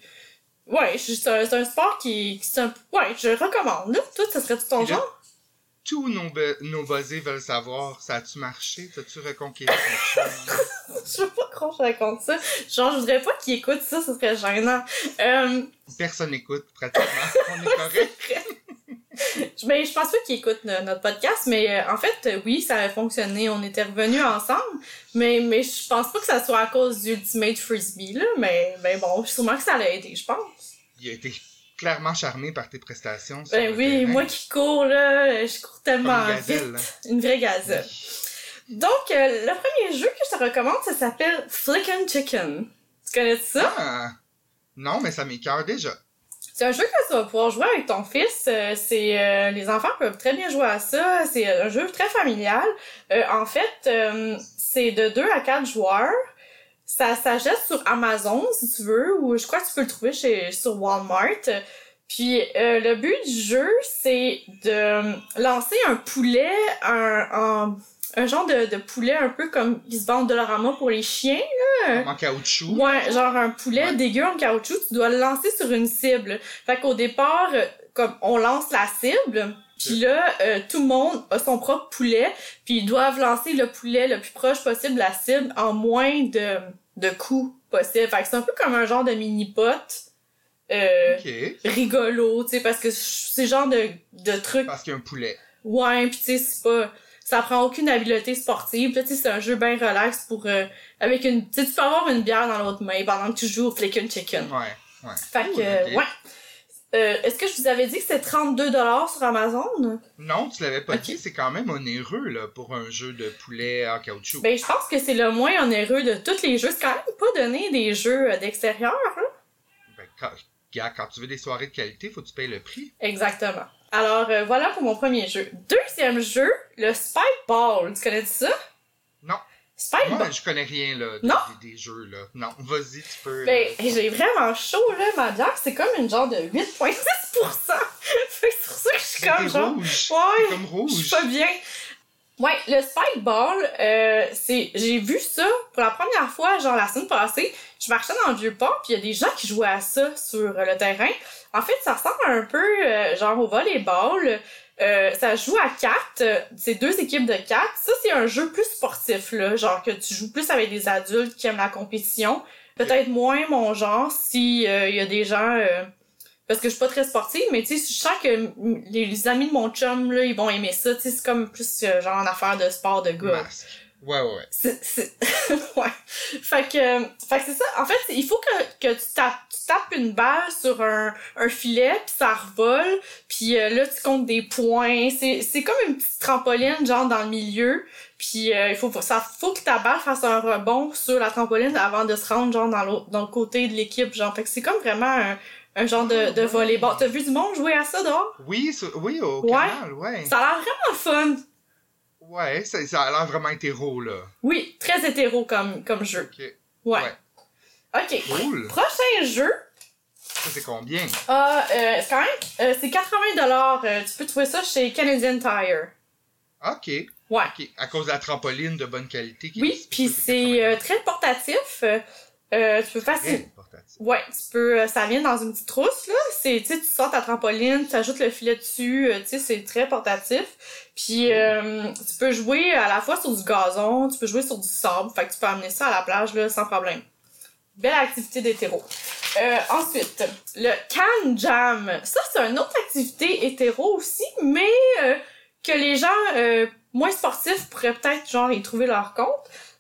ouais, c'est un, un sport qui, qui un- ouais, je recommande. Là. Toi, ça serait tout ton genre? Tous nos, nos buzzés veulent savoir, ça a-tu marché? T'as-tu reconquéri ton? Je veux pas qu'on raconte ça. Genre, je voudrais pas qu'ils écoutent ça, ce serait gênant. Euh, Personne n'écoute, pratiquement. On est correct. je- mais je pense pas qu'ils écoutent no- notre podcast, mais euh, en fait, oui, ça a fonctionné. On était revenus ensemble, mais, mais je pense pas que ça soit à cause du Ultimate Frisbee, là. Mais, mais bon, sûrement que ça l'a aidé, je pense. Il a été clairement charmé par tes prestations. Ben oui, moi qui cours, là, je cours tellement une gazelle, vite. Une vraie gazelle. Donc, euh, le premier jeu que je te recommande, ça s'appelle Flickin' Chicken. Tu connais ça? Ah! Non, mais ça m'écœure déjà. C'est un jeu que tu vas pouvoir jouer avec ton fils. Euh, c'est euh, Les enfants peuvent très bien jouer à ça. C'est un jeu très familial. Euh, en fait, c'est de 2 à 4 joueurs. Ça s'achète sur Amazon, si tu veux, ou je crois que tu peux le trouver chez, sur Walmart. Puis euh, le but du jeu, c'est de lancer un poulet, un, un, un genre de, de poulet un peu comme ils se vendent de Dollarama pour les chiens. En caoutchouc. Ouais, genre un poulet Ouais. dégueu en caoutchouc, tu dois le lancer sur une cible. Fait qu'au départ, euh, comme on lance la cible, puis là, euh, tout le monde a son propre poulet, puis ils doivent lancer le poulet le plus proche possible de la cible en moins de, de coups possible. Fait que c'est un peu comme un genre de mini-pot. Euh, rigolo, tu sais, parce que c'est genre de, de truc Parce qu'il y a un poulet. Ouais, pis tu sais, c'est pas. Ça prend aucune habileté sportive. Là, tu sais, c'est un jeu bien relax pour. euh, avec une. Tu sais, tu peux avoir une bière dans l'autre main pendant que tu joues au Chicken. Ouais. Fait que, ouais. Euh, Est-ce que je vous avais dit que c'était 32$ sur Amazon? Non, tu l'avais pas dit, c'est quand même onéreux là, pour un jeu de poulet en caoutchouc. Ben, je pense que c'est le moins onéreux de tous les jeux. C'est quand même pas donné des jeux euh, d'extérieur, hein? Ben, quand, gars, quand tu veux des soirées de qualité, faut que tu payes le prix. Exactement. Alors, euh, voilà pour mon premier jeu. Deuxième jeu, le Spike Ball. Tu connais ça? Spike Moi, Ball. je connais rien là, de- Non? des, des jeux là. Non, vas-y, tu peux. Ben, j'ai vraiment chaud, là, ma bière. C'est comme une genre de 8,6%. fait que c'est pour ça que je suis comme genre. rouge. Ouais, comme je rouge. suis pas bien. Ouais, le Spike Ball, euh, c'est, j'ai vu ça pour la première fois, genre la semaine passée. Je marchais dans le vieux port, puis il y a des gens qui jouaient à ça sur euh, le terrain. En fait, ça ressemble un peu, euh, genre au volleyball. Euh, ça joue à quatre. euh, C'est deux équipes de quatre. Ça, c'est un jeu plus sportif, là. Genre que tu joues plus avec des adultes qui aiment la compétition. Peut-être moins mon genre si euh, il y a des gens... euh, parce que je suis pas très sportive, mais tu sais, je sens que les, amis de mon chum, là, ils vont aimer ça. Tu sais, c'est comme plus euh, genre une affaire de sport de gars. Ouais, ouais, ouais. C'est, c'est... ouais. Fait que, fait que c'est ça. En fait, il faut que, que tu, tapes, tu tapes une balle sur un, un filet, puis ça revole, puis euh, là, tu comptes des points. C'est, c'est comme une petite trampoline, genre, dans le milieu. Puis euh, il faut, ça, faut que ta balle fasse un rebond sur la trampoline avant de se rendre, genre, dans l'autre, dans le côté de l'équipe, genre. Fait que c'est comme vraiment un, un genre de, de volleyball. T'as vu du monde jouer à ça dehors? Oui, oui, au Ouais. canal, ouais. Ça a l'air vraiment fun. Ouais, ça, ça a l'air vraiment hétéro, là. Oui, très hétéro comme, comme jeu. Ok. Ouais. Ouais. Ok. Cool. Prochain jeu. Ça, c'est combien? Ah, euh, c'est quand même, euh, c'est 80 euh, Tu peux trouver ça chez Canadian Tire. Ok. Ouais. Ok. À cause de la trampoline de bonne qualité. qui Oui, puis c'est euh, 80. très portatif. Tu peux facilement... Ouais, tu peux... euh, ça vient dans une petite trousse, là. C'est, tu sors ta trampoline, tu ajoutes le filet dessus, euh, tu sais, c'est très portatif. Puis euh, tu peux jouer à la fois sur du gazon, tu peux jouer sur du sable. Fait que tu peux amener ça à la plage, là, sans problème. Belle activité d'hétéro. Euh, ensuite, le can jam. Ça, c'est une autre activité hétéro aussi, mais euh, que les gens euh, moins sportifs pourraient peut-être genre y trouver leur compte.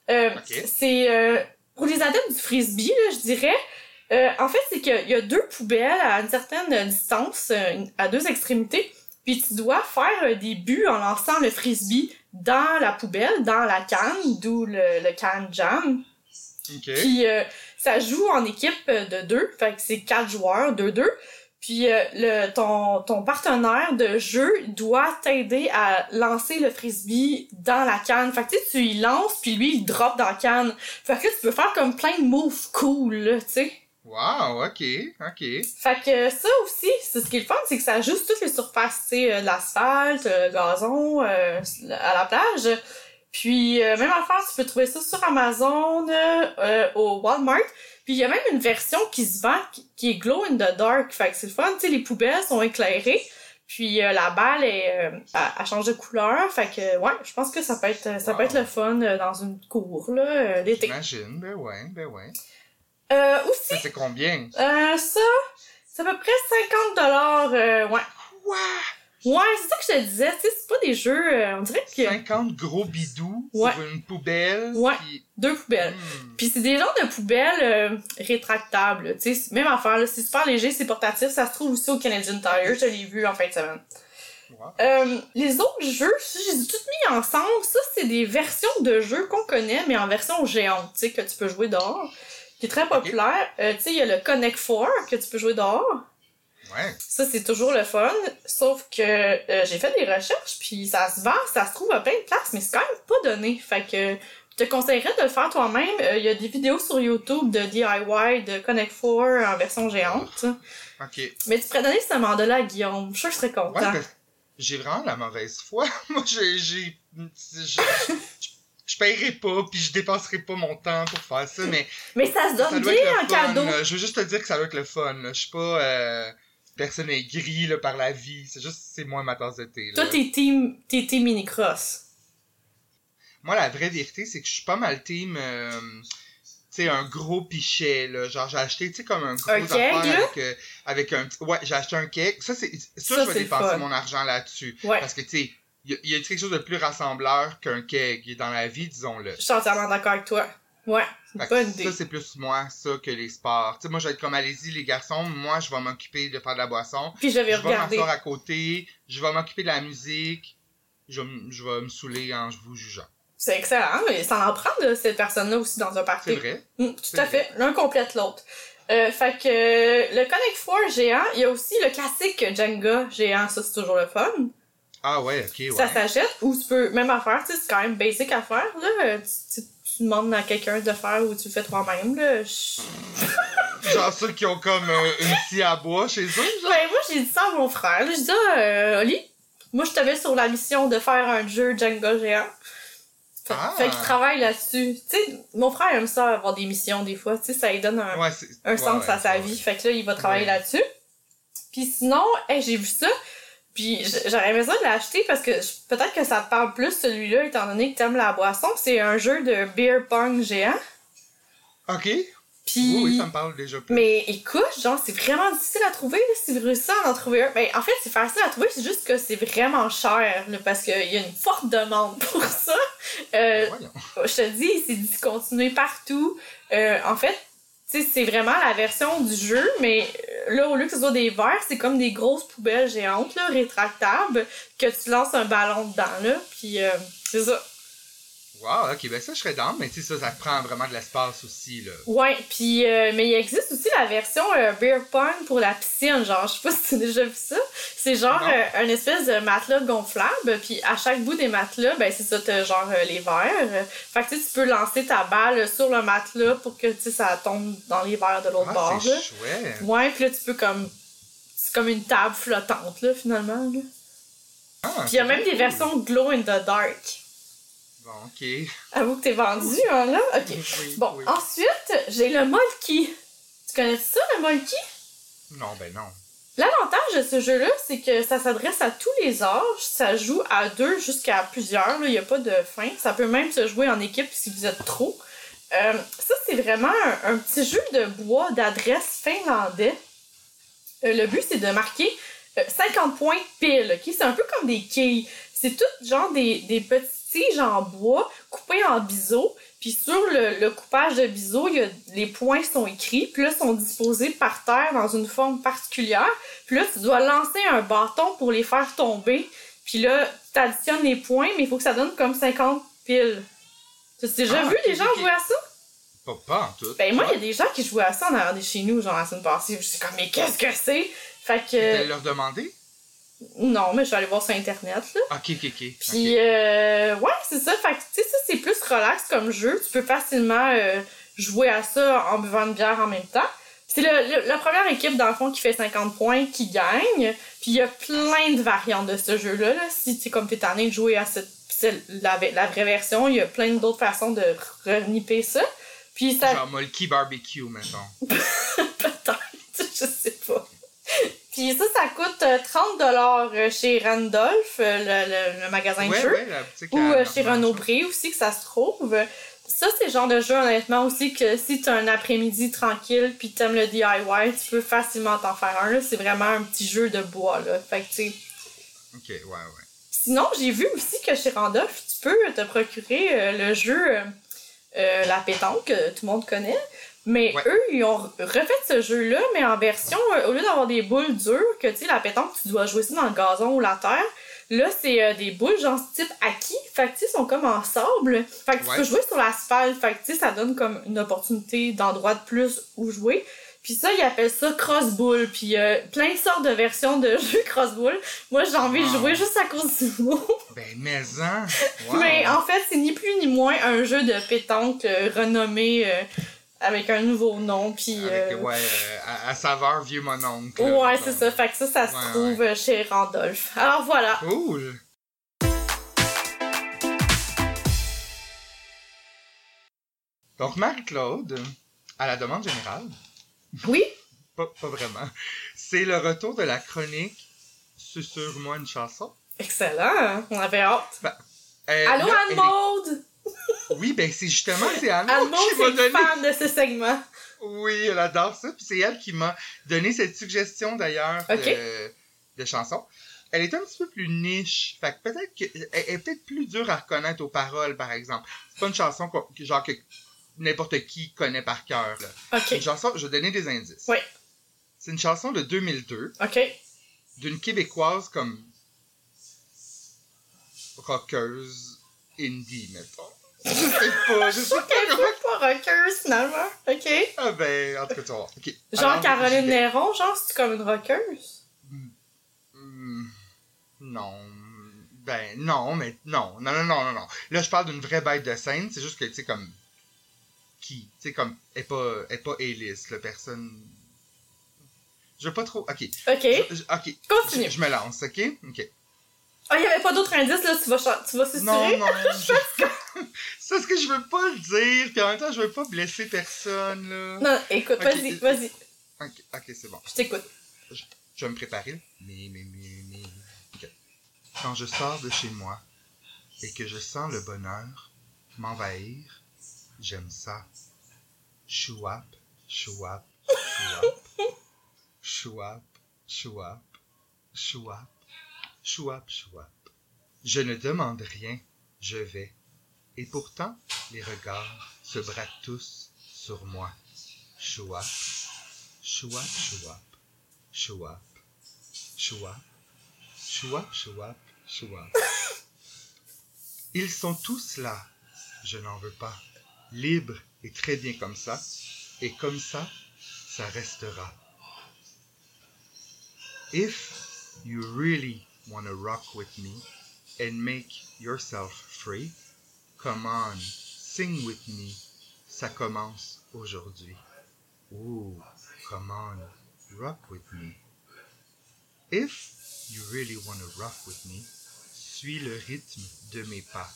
Euh, Ok. C'est euh, pour les adeptes du frisbee, là, je dirais. Euh, en fait, c'est qu'il y a deux poubelles à une certaine distance, euh, à deux extrémités, puis tu dois faire euh, des buts en lançant le frisbee dans la poubelle, dans la canne, d'où le, le can jam. Ok. Puis euh, ça joue en équipe de deux, fait que c'est quatre joueurs, deux deux. Puis euh, le ton ton partenaire de jeu doit t'aider à lancer le frisbee dans la canne. Fait que tu sais, tu y lances puis lui il drop dans la canne. Fait que là, tu peux faire comme plein de moves cool tu sais. Wow, ok, ok. Fait que ça aussi, c'est ce qui est le fun, c'est que ça ajuste toutes les surfaces, tu sais, euh, de l'asphalte, euh, gazon, euh, à la plage. Puis, euh, même affaire, tu peux trouver ça sur Amazon, euh, au Walmart. Puis, il y a même une version qui se vend qui, est glow in the dark. Fait que c'est le fun, tu sais, les poubelles sont éclairées. Puis, euh, la balle, est, euh, elle, elle change de couleur. Fait que, ouais, je pense que ça peut être, ça peut être le fun euh, dans une cour, là, l'été. J'imagine, ben ouais, ben ouais. Euh, aussi, Ça, c'est combien? euh, ça, c'est à peu près 50 dollars, euh, ouais. Quoi? Ouais, c'est ça que je te disais, tu sais, c'est pas des jeux, euh, on dirait que 50 gros bidous Ouais. sur une poubelle. Ouais. deux poubelles. Hmm. Puis c'est des genres de poubelles euh, rétractables, tu sais, même affaire, là, c'est super léger, c'est portatif, ça se trouve aussi au Canadian Tire, je l'ai vu en fin de semaine. Wow. Euh, les autres jeux, je les ai tous mis ensemble, ça c'est des versions de jeux qu'on connaît, mais en version géante, tu sais, que tu peux jouer dehors, qui est très populaire. Euh, tu sais, il y a le Connect Four que tu peux jouer dehors. Ouais. Ça, c'est toujours le fun. Sauf que euh, j'ai fait des recherches, puis ça se vend, ça se trouve à plein de places, mais c'est quand même pas donné. Fait que je te conseillerais de le faire toi-même. Euh, Il y a des vidéos sur YouTube de DIY de Connect Four en version géante. Ok. Mais tu pourrais donner ce mandat-là à Guillaume. Je suis sûr qu'il serait Ouais, content. parce que j'ai vraiment la mauvaise foi. Moi, j'ai. Je, paierai pas, puis je dépenserai pas mon temps pour faire ça, mais Mais ça se ça donne doit bien fun. cadeau. là. Je veux juste te dire que ça doit être le fun. là. Je suis pas euh, personne aigrie là, par la vie. C'est juste, c'est moi ma tasse de thé. là. Toi, t'es team, t'es team mini-cross. Moi, la vraie vérité, c'est que je suis pas mal team. euh, tu un gros pichet, là. Genre, j'ai acheté, tu sais, comme un gros Un là? avec, euh, avec un. Ouais, j'ai acheté un cake. Ça, c'est, ça, Ça, je vais dépenser mon argent là-dessus. Ouais. Parce que, tu sais, il y, a- y a quelque chose de plus rassembleur qu'un keg dans la vie, disons-le? Je suis entièrement d'accord avec toi. Ouais, c'est bonne idée. Ça, c'est plus moi, ça, que les sports. Tu sais, moi, je vais être comme, allez-y, les garçons. Moi, je vais m'occuper de faire de la boisson. Puis je vais Je vais regarder. m'asseoir à côté. Je vais m'occuper de la musique. Je vais, je vais me saouler en vous jugeant. C'est excellent, mais ça en prend de cette personne-là aussi dans un party. C'est vrai? Mm, tout à fait. L'un complète l'autre. Euh, fait que euh, le Connect Four géant, il y a aussi le classique Jenga géant, ça c'est toujours le fun. Ah ouais, ok, ouais. Ça s'achète ou tu peux même à faire, tu sais, c'est quand même basic à faire là. Euh, Tu, tu- tu demandes à quelqu'un de faire ou tu le fais toi-même là. Genre ceux qui ont comme euh, une scie à bois chez eux, genre? Ben moi j'ai dit ça à mon frère. là. J'ai dit ah, euh, Oli, moi je t'avais sur la mission de faire un jeu Jenga géant. Fait, Ah. fait qu'il travaille là-dessus. Tu sais, mon frère aime ça avoir des missions des fois. Tu sais, ça lui donne un, Ouais, un sens ouais, à sa vie. Fait que là, il va travailler là-dessus. Puis sinon, hey, j'ai vu ça. Puis j'aurais aimé ça de l'acheter parce que peut-être que ça te parle plus celui-là étant donné que t'aimes la boisson. C'est un jeu de beer pong géant. Ok. Puis... Oui, oui, ça me parle déjà plus. Mais écoute, genre, c'est vraiment difficile à trouver, là, si vous réussissez à en trouver un. Ben, en fait, c'est facile à trouver, c'est juste que c'est vraiment cher, là, parce qu'il y a une forte demande pour ça. Euh, Voyons. je te dis, c'est discontinué partout. Euh, en fait, c'est vraiment la version du jeu, mais euh, là, au lieu que ce soit des verres, c'est comme des grosses poubelles géantes, là, rétractables, que tu lances un ballon dedans, là, puis euh, c'est ça. Wow, ok, ben ça, je serais dans, mais tu sais, ça, ça prend vraiment de l'espace aussi, là. Ouais, puis euh, mais il existe aussi la version euh, beer pong pour la piscine, genre je sais pas si tu as déjà vu ça. C'est genre euh, un espèce de matelas gonflable, puis à chaque bout des matelas, ben c'est ça t'as genre euh, les verres. Fait que tu sais, tu peux lancer ta balle sur le matelas pour que tu ça tombe dans les verres de l'autre Ah, bord. c'est là. chouette. Ouais, puis là tu peux comme c'est comme une table flottante là finalement. Là. Ah, Puis il y a même des versions glow in the dark. Bon, ok. Avoue que t'es vendu hein là? OK. Oui, Bon, oui. ensuite, j'ai le Molki. Tu connais ça le Molki? Non, ben non. L'avantage de ce jeu-là, c'est que ça s'adresse à tous les âges. Ça joue à deux jusqu'à plusieurs. Il n'y a pas de fin. Ça peut même se jouer en équipe si vous êtes trop. Euh, ça, c'est vraiment un, un petit jeu de bois d'adresse finlandais. Euh, le but, c'est de marquer euh, 50 points pile. ok? C'est un peu comme des quilles. C'est tout genre des, des petites tiges en bois coupées en biseaux. Puis sur le, le coupage de biseaux, il y a, les points sont écrits, puis là, sont disposés par terre dans une forme particulière. Puis là, tu dois lancer un bâton pour les faire tomber. Puis là, tu additionnes les points, mais il faut que ça donne comme 50 piles. Tu as déjà Ah, vu les gens jouer à ça? Pas, pas en tout. Ben moi, il y a des gens qui jouaient à ça en arrière de chez nous, genre la semaine passée. Je suis comme, mais qu'est-ce que c'est? Fait Tu que... leur demander? Non, mais je vais aller voir sur Internet, là. Ok, ok, ok. Puis, euh, ouais, c'est ça. Fait que, tu sais, ça, c'est plus relax comme jeu. Tu peux facilement euh, jouer à ça en buvant une bière en même temps. C'est le, le- la première équipe, dans le fond, qui fait 50 points, qui gagne. Puis, il y a plein de variantes de ce jeu-là. Là. Si, tu comme t'es tanné de jouer à cette, la, la vraie version, il y a plein d'autres façons de reniper ça. Puis, ça, Genre Molky Barbecue, mettons. Peut-être, je sais pas. Puis ça, ça coûte euh, 30$ chez Randolph, euh, le, le- le magasin de jeux. ouais, la boutique Ou à euh, chez Renaud Bré aussi, que ça se trouve. Ça, c'est le genre de jeu, honnêtement, aussi, que si t'as un après-midi tranquille puis t'aimes le DIY, tu peux facilement t'en faire un. C'est vraiment un petit jeu de bois, là. Fait que, tu sais. Ok, ouais, ouais. Sinon, j'ai vu aussi que chez Randolph, tu peux te procurer euh, le jeu euh, euh, La pétanque, que tout le monde connaît. Mais Ouais. eux, ils ont refait ce jeu-là, mais en version, euh, au lieu d'avoir des boules dures, que tu sais, la pétanque, tu dois jouer ça dans le gazon ou la terre. Là, c'est euh, des boules genre type acquis. Fait que tu sais, sont comme en sable. Fait que tu peux jouer sur l'asphalte. Fait que tu sais, ça donne comme une opportunité d'endroit de plus où jouer. Puis ça, ils appellent ça cross-boule. Puis euh, plein de sortes de versions de jeux cross-boule. Moi, j'ai envie de jouer juste à cause du mot. Ben, mais-en. Wow. Mais en fait, c'est ni plus ni moins un jeu de pétanque renommé avec un nouveau nom. Puis, Avec, euh, ouais, euh, à, à saveur vieux mon oncle. ouais, c'est ça. Fait que ça, ça se Ouais, trouve euh, chez Randolph. Alors voilà. Cool. Donc, Marie-Claude, à la demande générale, Oui? pas, pas vraiment, c'est le retour de la chronique Susurre-moi une chanson. Excellent. On avait hâte. Euh, Allô, est- Anne-Maude? Oui, ben c'est justement, c'est Anne-Maude, qui m'a donné... fan de ce segment. Oui, elle adore ça. Puis c'est elle qui m'a donné cette suggestion d'ailleurs de, de chanson. Elle est un petit peu plus niche. Fait que peut-être qu'elle elle est peut-être plus dure à reconnaître aux paroles, par exemple. C'est pas une chanson que- genre que n'importe qui connaît par cœur. Une chanson, je vais donner des indices. Ouais. C'est une chanson de 2002 OK. d'une Québécoise comme rockeuse indie, mettons. Je sais pas, je sais pas comment. est pas rockeuse, finalement. OK. Ah ben, en tout cas, tu vas voir. Ok. Genre Alors, Caroline. Néron, genre, c'est comme une rockeuse? Hmm, Non. Ben, non, mais non. Non, non, non, non, non. Là, je parle d'une vraie bête de scène. C'est juste que, tu sais, comme. Qui Tu sais, comme. Elle est pas, elle est pas A-list, là. Personne. Je veux pas trop. Ok. OK. Je- je- ok. Continue. Je, je me lance, ok? Ok. Ah, il y avait pas d'autres indices, là. Tu vas, tu vas Non, susurrer? non. je- C'est parce que je veux pas le dire. Puis en même temps, je veux pas blesser personne, là. Non, écoute, vas-y, vas-y. Ok, ok, c'est bon. Je t'écoute. Je vais me préparer. là. Mais, mais, mais, mais. quand je sors de chez moi et que je sens le bonheur m'envahir, j'aime ça. Chouap, chouap, chouap, chouap, chouap, chouap, chouap, chouap. Je ne demande rien, je vais. Et pourtant, les regards se braquent tous sur moi. Chouap, chouap, chouap, chouap, chouap, chouap, chouap, chouap. Ils sont tous là, je n'en veux pas. Libres et très bien comme ça. Et comme ça, ça restera. If you really want to rock with me and make yourself free, come on, sing with me. Ça commence aujourd'hui. Ooh, come on, rock with me. If you really want to rock with me, suis le rythme de mes pas.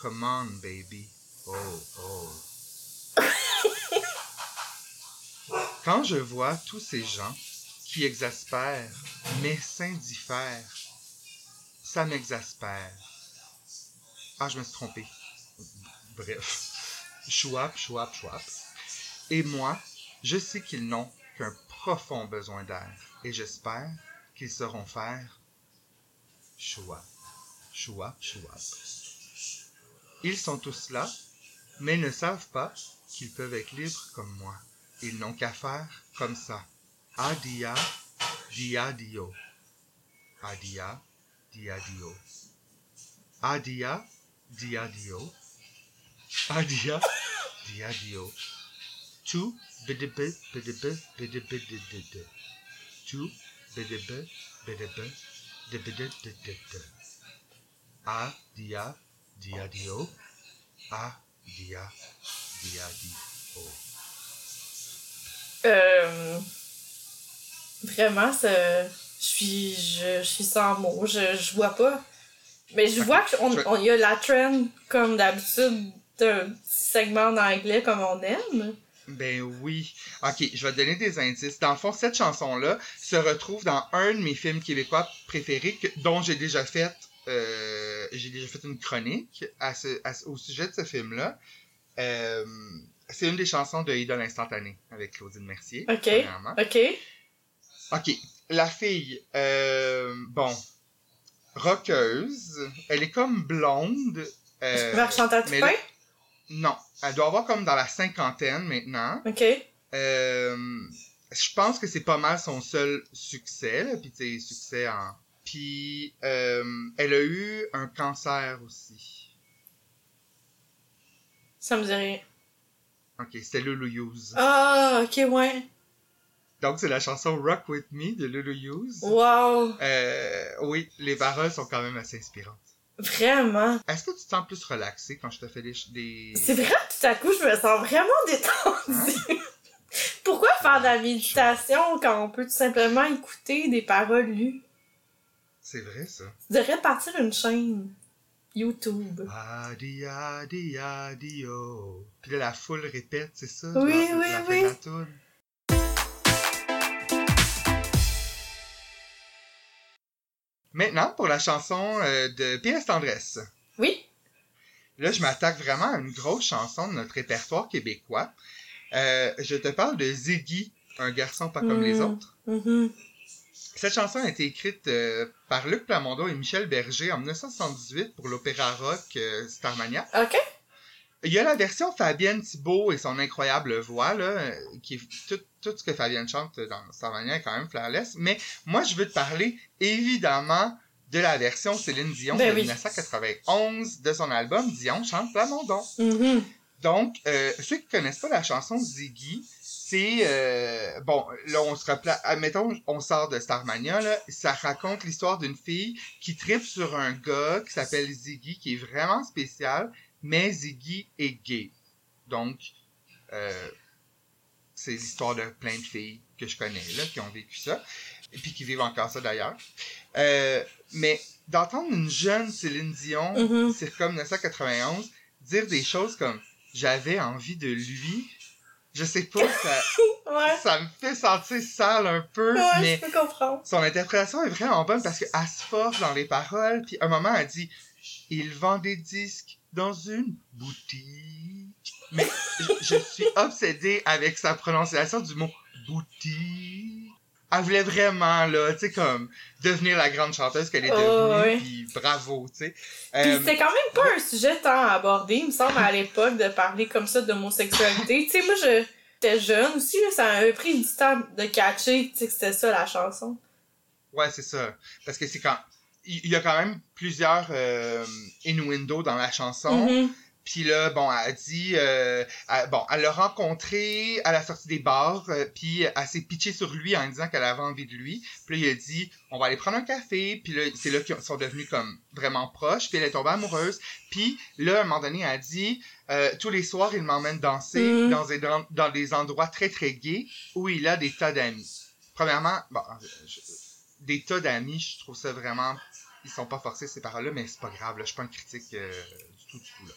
Come on, baby. Oh, oh. Quand je vois tous ces gens qui exaspèrent, mais s'indiffèrent, ça m'exaspère. Ah, je me suis trompé. Bref. Chouap, chouap, chouap. Et moi, je sais qu'ils n'ont qu'un profond besoin d'air. Et j'espère qu'ils sauront faire chouap, chouap, chouap. Ils sont tous là, mais ne savent pas qu'ils peuvent être libres comme moi. Ils n'ont qu'à faire comme ça. Adia, dia dio. Adia, dia dio. Adia, dia dio. Adia, dia dio. Tu, bidibe, bidibe, bidibididide. Tu, bidibe, bidibe, dibidididide. Adia, dia dio. Adia, dia dio. Euh, vraiment, ça, je suis, je, je suis sans mots. Je, je vois pas. Mais je vois qu'il Je- y a la trend, comme d'habitude, d'un petit segment en anglais comme on aime. Ben oui. Ok, je vais te donner des indices. Dans le fond, cette chanson-là se retrouve dans un de mes films québécois préférés, que- dont j'ai déjà fait, euh, j'ai déjà fait une chronique à ce, à au sujet de ce film-là. Euh, c'est une des chansons de Idole instantanée avec Claudine Mercier. Ok. Ok. Ok, la fille, euh, bon, rockeuse, elle est comme blonde. euh, Chantal mais là- non, elle doit avoir comme dans la cinquantaine maintenant. Ok. Euh, je pense que c'est pas mal son seul succès, là, puis tu succès en... Puis euh, elle a eu un cancer aussi. Ça me dit rien. Ok, c'était Lulu Hughes. Ah, ok, ouais. Donc c'est la chanson Rock With Me de Lulu Hughes. Wow. Euh, oui, les paroles sont quand même assez inspirantes. Vraiment? Est-ce que tu te sens plus relaxé quand je te fais des... des... C'est vrai, tout à coup, je me sens vraiment détendue. Pourquoi faire de la méditation quand on peut tout simplement écouter des paroles lues? C'est vrai ça. Tu devrais partir une chaîne YouTube. Adi, adi, adi, oh. Puis là, la foule répète, c'est ça? Oui, genre, oui, la oui. Maintenant, pour la chanson euh, de P.S. Tendresse. Oui? Là, je m'attaque vraiment à une grosse chanson de notre répertoire québécois. Euh, je te parle de Ziggy, un garçon pas comme les Mm. autres. Mhm. Cette chanson a été écrite euh, par Luc Plamondon et Michel Berger en 1978 pour l'opéra rock Starmania. Ok. Il y a la version Fabienne Thibault et son incroyable voix, là, qui est tout, tout ce que Fabienne chante dans Starmania est quand même flawless. Mais moi, je veux te parler évidemment de la version Céline Dion Ben de oui. 1991 de son album Dion chante Plamondon. Mhm. Donc, euh, ceux qui connaissent pas la chanson Ziggy, c'est euh, bon, là on se rappelle, admettons, on sort de Starmania là, ça raconte l'histoire d'une fille qui tripe sur un gars qui s'appelle Ziggy, qui est vraiment spécial, mais Ziggy est gay. Donc, euh, c'est l'histoire de plein de filles que je connais là qui ont vécu ça, et puis qui vivent encore ça d'ailleurs. Euh, mais d'entendre une jeune Céline Dion, Mhm. c'est comme 1991, dire des choses comme j'avais envie de lui, Je sais pas, ça, Ouais. ça me fait sentir sale un peu, Ouais, mais je peux comprendre. son interprétation est vraiment bonne parce qu'elle se force dans les paroles. Puis à un moment, elle dit Il vend des disques dans une boutique. Mais je, je suis obsédée avec sa prononciation du mot boutique. Elle voulait vraiment, là, tu sais, comme devenir la grande chanteuse qu'elle est Oh, devenue. Puis bravo, tu sais. Puis Euh, c'était quand même pas un sujet tant abordé, il me semble, à l'époque, de parler comme ça d'homosexualité. tu sais, moi, je- j'étais jeune aussi, là, ça m'a pris du temps de catcher, tu sais, que c'était ça, la chanson. Ouais, c'est ça. Parce que c'est quand. Il y a quand même plusieurs euh, innuendos dans la chanson. Mhm. Puis là, bon, elle a dit, euh, elle- bon, elle l'a rencontré à la sortie des bars, euh, puis elle s'est pitchée sur lui en disant qu'elle avait envie de lui. Puis là, il a dit, on va aller prendre un café. Puis là, c'est là qu'ils sont devenus comme vraiment proches. Puis elle est tombée amoureuse. Puis là, à un moment donné, elle a dit, euh, tous les soirs, il m'emmène danser Mhm. dans, des, dans des endroits très, très gays où il a des tas d'amis. Premièrement, bon, je- des tas d'amis, je trouve ça vraiment ils sont pas forcés ces paroles-là, mais c'est pas grave, là, je suis pas une critique euh, du tout, du tout. Là.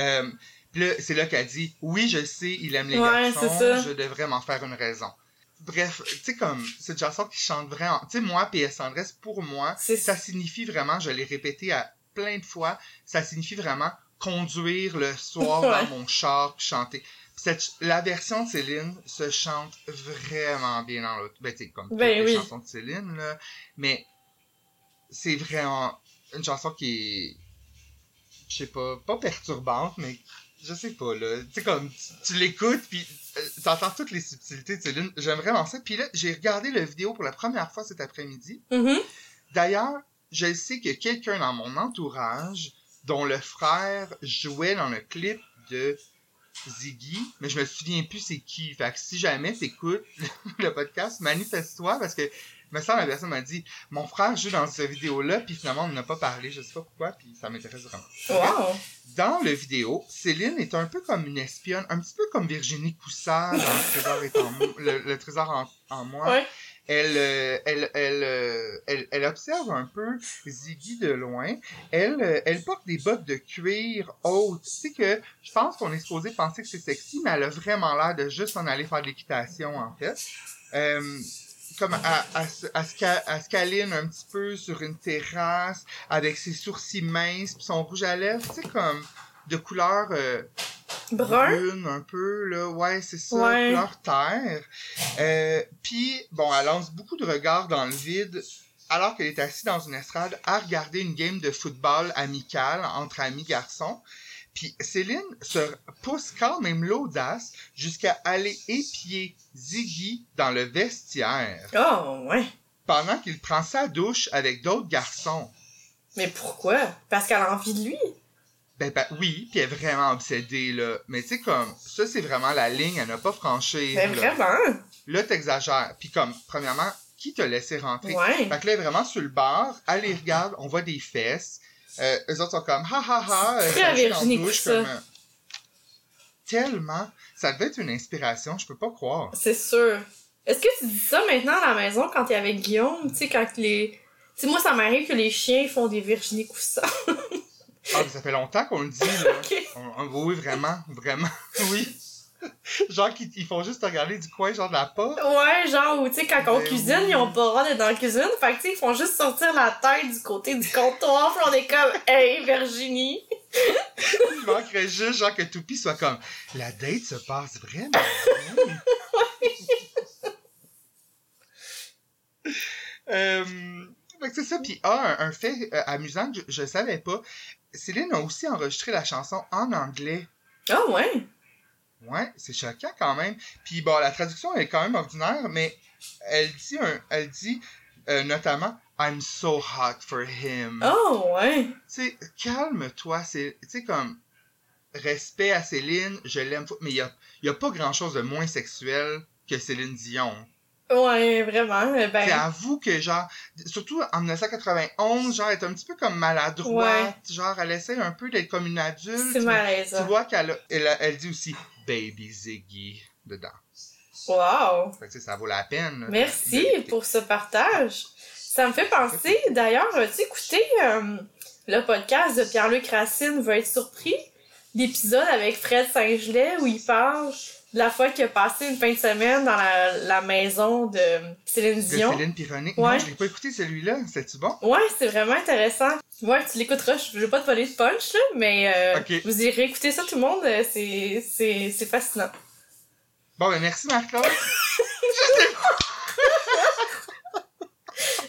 Euh, là, c'est là qu'elle dit Oui, je sais, il aime les Ouais, garçons, je devrais m'en faire une raison. Bref, tu sais, comme, c'est une chanson qui chante vraiment. Tu sais, moi, P.S. Tendresse, pour moi, ça signifie vraiment, je l'ai répété à plein de fois, ça signifie vraiment conduire le soir Ouais. dans mon char puis chanter. Cette, la version de Céline se chante vraiment bien dans l'autre. Ben, tu sais, comme toutes Ben les oui. chansons de Céline, là. Mais c'est vraiment une chanson qui est, je sais pas, pas perturbante, mais je sais pas, là. Tu sais, comme, tu, tu l'écoutes, puis euh, t'entends toutes les subtilités de Céline. J'aime vraiment ça. Puis là, j'ai regardé la vidéo pour la première fois cet après-midi. Mhm. D'ailleurs, je sais que quelqu'un dans mon entourage dont le frère jouait dans le clip de Ziggy, mais je me souviens plus c'est qui. Fait que si jamais t'écoutes le podcast, manifeste-toi parce que me semble la personne m'a dit mon frère joue dans cette vidéo-là, puis finalement on n'a pas parlé, je sais pas pourquoi, puis ça m'intéresse vraiment. Wow. Dans le vidéo, Céline est un peu comme une espionne, un petit peu comme Virginie Coussard dans Le Trésor, est en, mo- le, le trésor en, en moi Ouais. elle, euh, elle, elle, euh, elle, elle observe un peu Ziggy de loin. Elle, euh, elle porte des bottes de cuir hautes. Tu sais que je pense qu'on est supposé penser que c'est sexy, mais elle a vraiment l'air de juste en aller faire de l'équitation, en fait. Comme à, à, se- à, se ca- à se câline un petit peu sur une terrasse avec ses sourcils minces puis son rouge à lèvres, tu sais, comme de couleur euh, Brun? brune un peu, là. Ouais, c'est ça, Ouais. couleur terre. Euh, Puis, bon, elle lance beaucoup de regards dans le vide alors qu'elle est assise dans une estrade à regarder une game de football amical entre amis garçons. Puis Céline se pousse quand même l'audace jusqu'à aller épier Ziggy dans le vestiaire Oh, ouais. pendant qu'il prend sa douche avec d'autres garçons. Mais pourquoi? Parce qu'elle a envie de lui? Ben, ben, oui, puis elle est vraiment obsédée, là. Mais tu sais, comme, ça, c'est vraiment la ligne à ne pas franchir. Mais là. vraiment. Là, t'exagères. Puis comme, premièrement, qui t'a laissé rentrer? Ouais. Fait que là, elle est vraiment sur le bar, les regarde, on voit des fesses. Euh, eux autres sont comme, ha ha ha, euh, Très ça Virginie douche, Coussa. comme, euh, Tellement. Ça devait être une inspiration, je peux pas croire. C'est sûr. Est-ce que tu dis ça maintenant à la maison quand t'es avec Guillaume? Tu sais, quand les. Tu sais, moi, ça m'arrive que les chiens font des Virginie Coussa. Ah, mais ça fait longtemps qu'on le dit, là. Ok. On- on- oui, vraiment, vraiment, oui. genre qu'ils ils font juste te regarder du coin, genre de la porte. Ouais, genre, ou tu sais, quand on Ben cuisine, oui. ils ont pas le droit d'être dans la cuisine. Fait que, tu sais, ils font juste sortir la tête du côté du comptoir. Puis on est comme, hey, Virginie. Il manquerait juste, genre, que Toupie soit comme, la date se passe vraiment bien. Euh, fait que c'est ça. Puis, ah, un, un fait euh, amusant que je, je savais pas. Céline a aussi enregistré la chanson en anglais. Ah, ouais? Ouais, c'est choquant quand même. Puis bon, la traduction est quand même ordinaire, mais elle dit, un, elle dit euh, notamment I'm so hot for him. Oh, ouais. Tu sais, calme-toi, c'est, tu sais, comme, respect à Céline, je l'aime, mais il y a, y a pas grand-chose de moins sexuel que Céline Dion. Ouais, vraiment. Tu Ben. avoue que, genre, surtout en 1991, genre, elle est un petit peu comme maladroite, genre, elle essaie un peu d'être comme une adulte. C'est malaisant. Tu vois qu'elle elle, elle dit aussi Baby Ziggy dedans. Wow. Fait que, tu sais, ça vaut la peine. Merci pour ce partage. Ça me fait penser, d'ailleurs, as-tu écouté euh, le podcast de Pierre-Luc Racine va être surpris? L'épisode avec Fred Saint-Gelais où il parle la fois qu'il a passé une fin de semaine dans la, la maison de Céline De Dion. Céline Pironic. Ouais. Non, je l'ai pas écouté celui-là. C'est-tu bon? Ouais, c'est vraiment intéressant. Ouais, tu l'écouteras. Je veux pas te voler de punch, là, mais euh, vous irez écouter ça tout le monde. euh, C'est, c'est, c'est fascinant. Bon, ben merci Marc-Claude.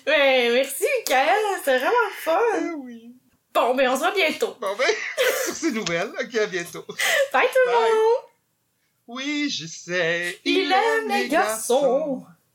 Ouais, merci, Michael. C'était vraiment fun. Ah oui. Bon, ben, on se voit bientôt. Bon, ben, sur ces nouvelles. Ok, à bientôt. Bye tout le monde! Oui, je sais. Il aime les garçons.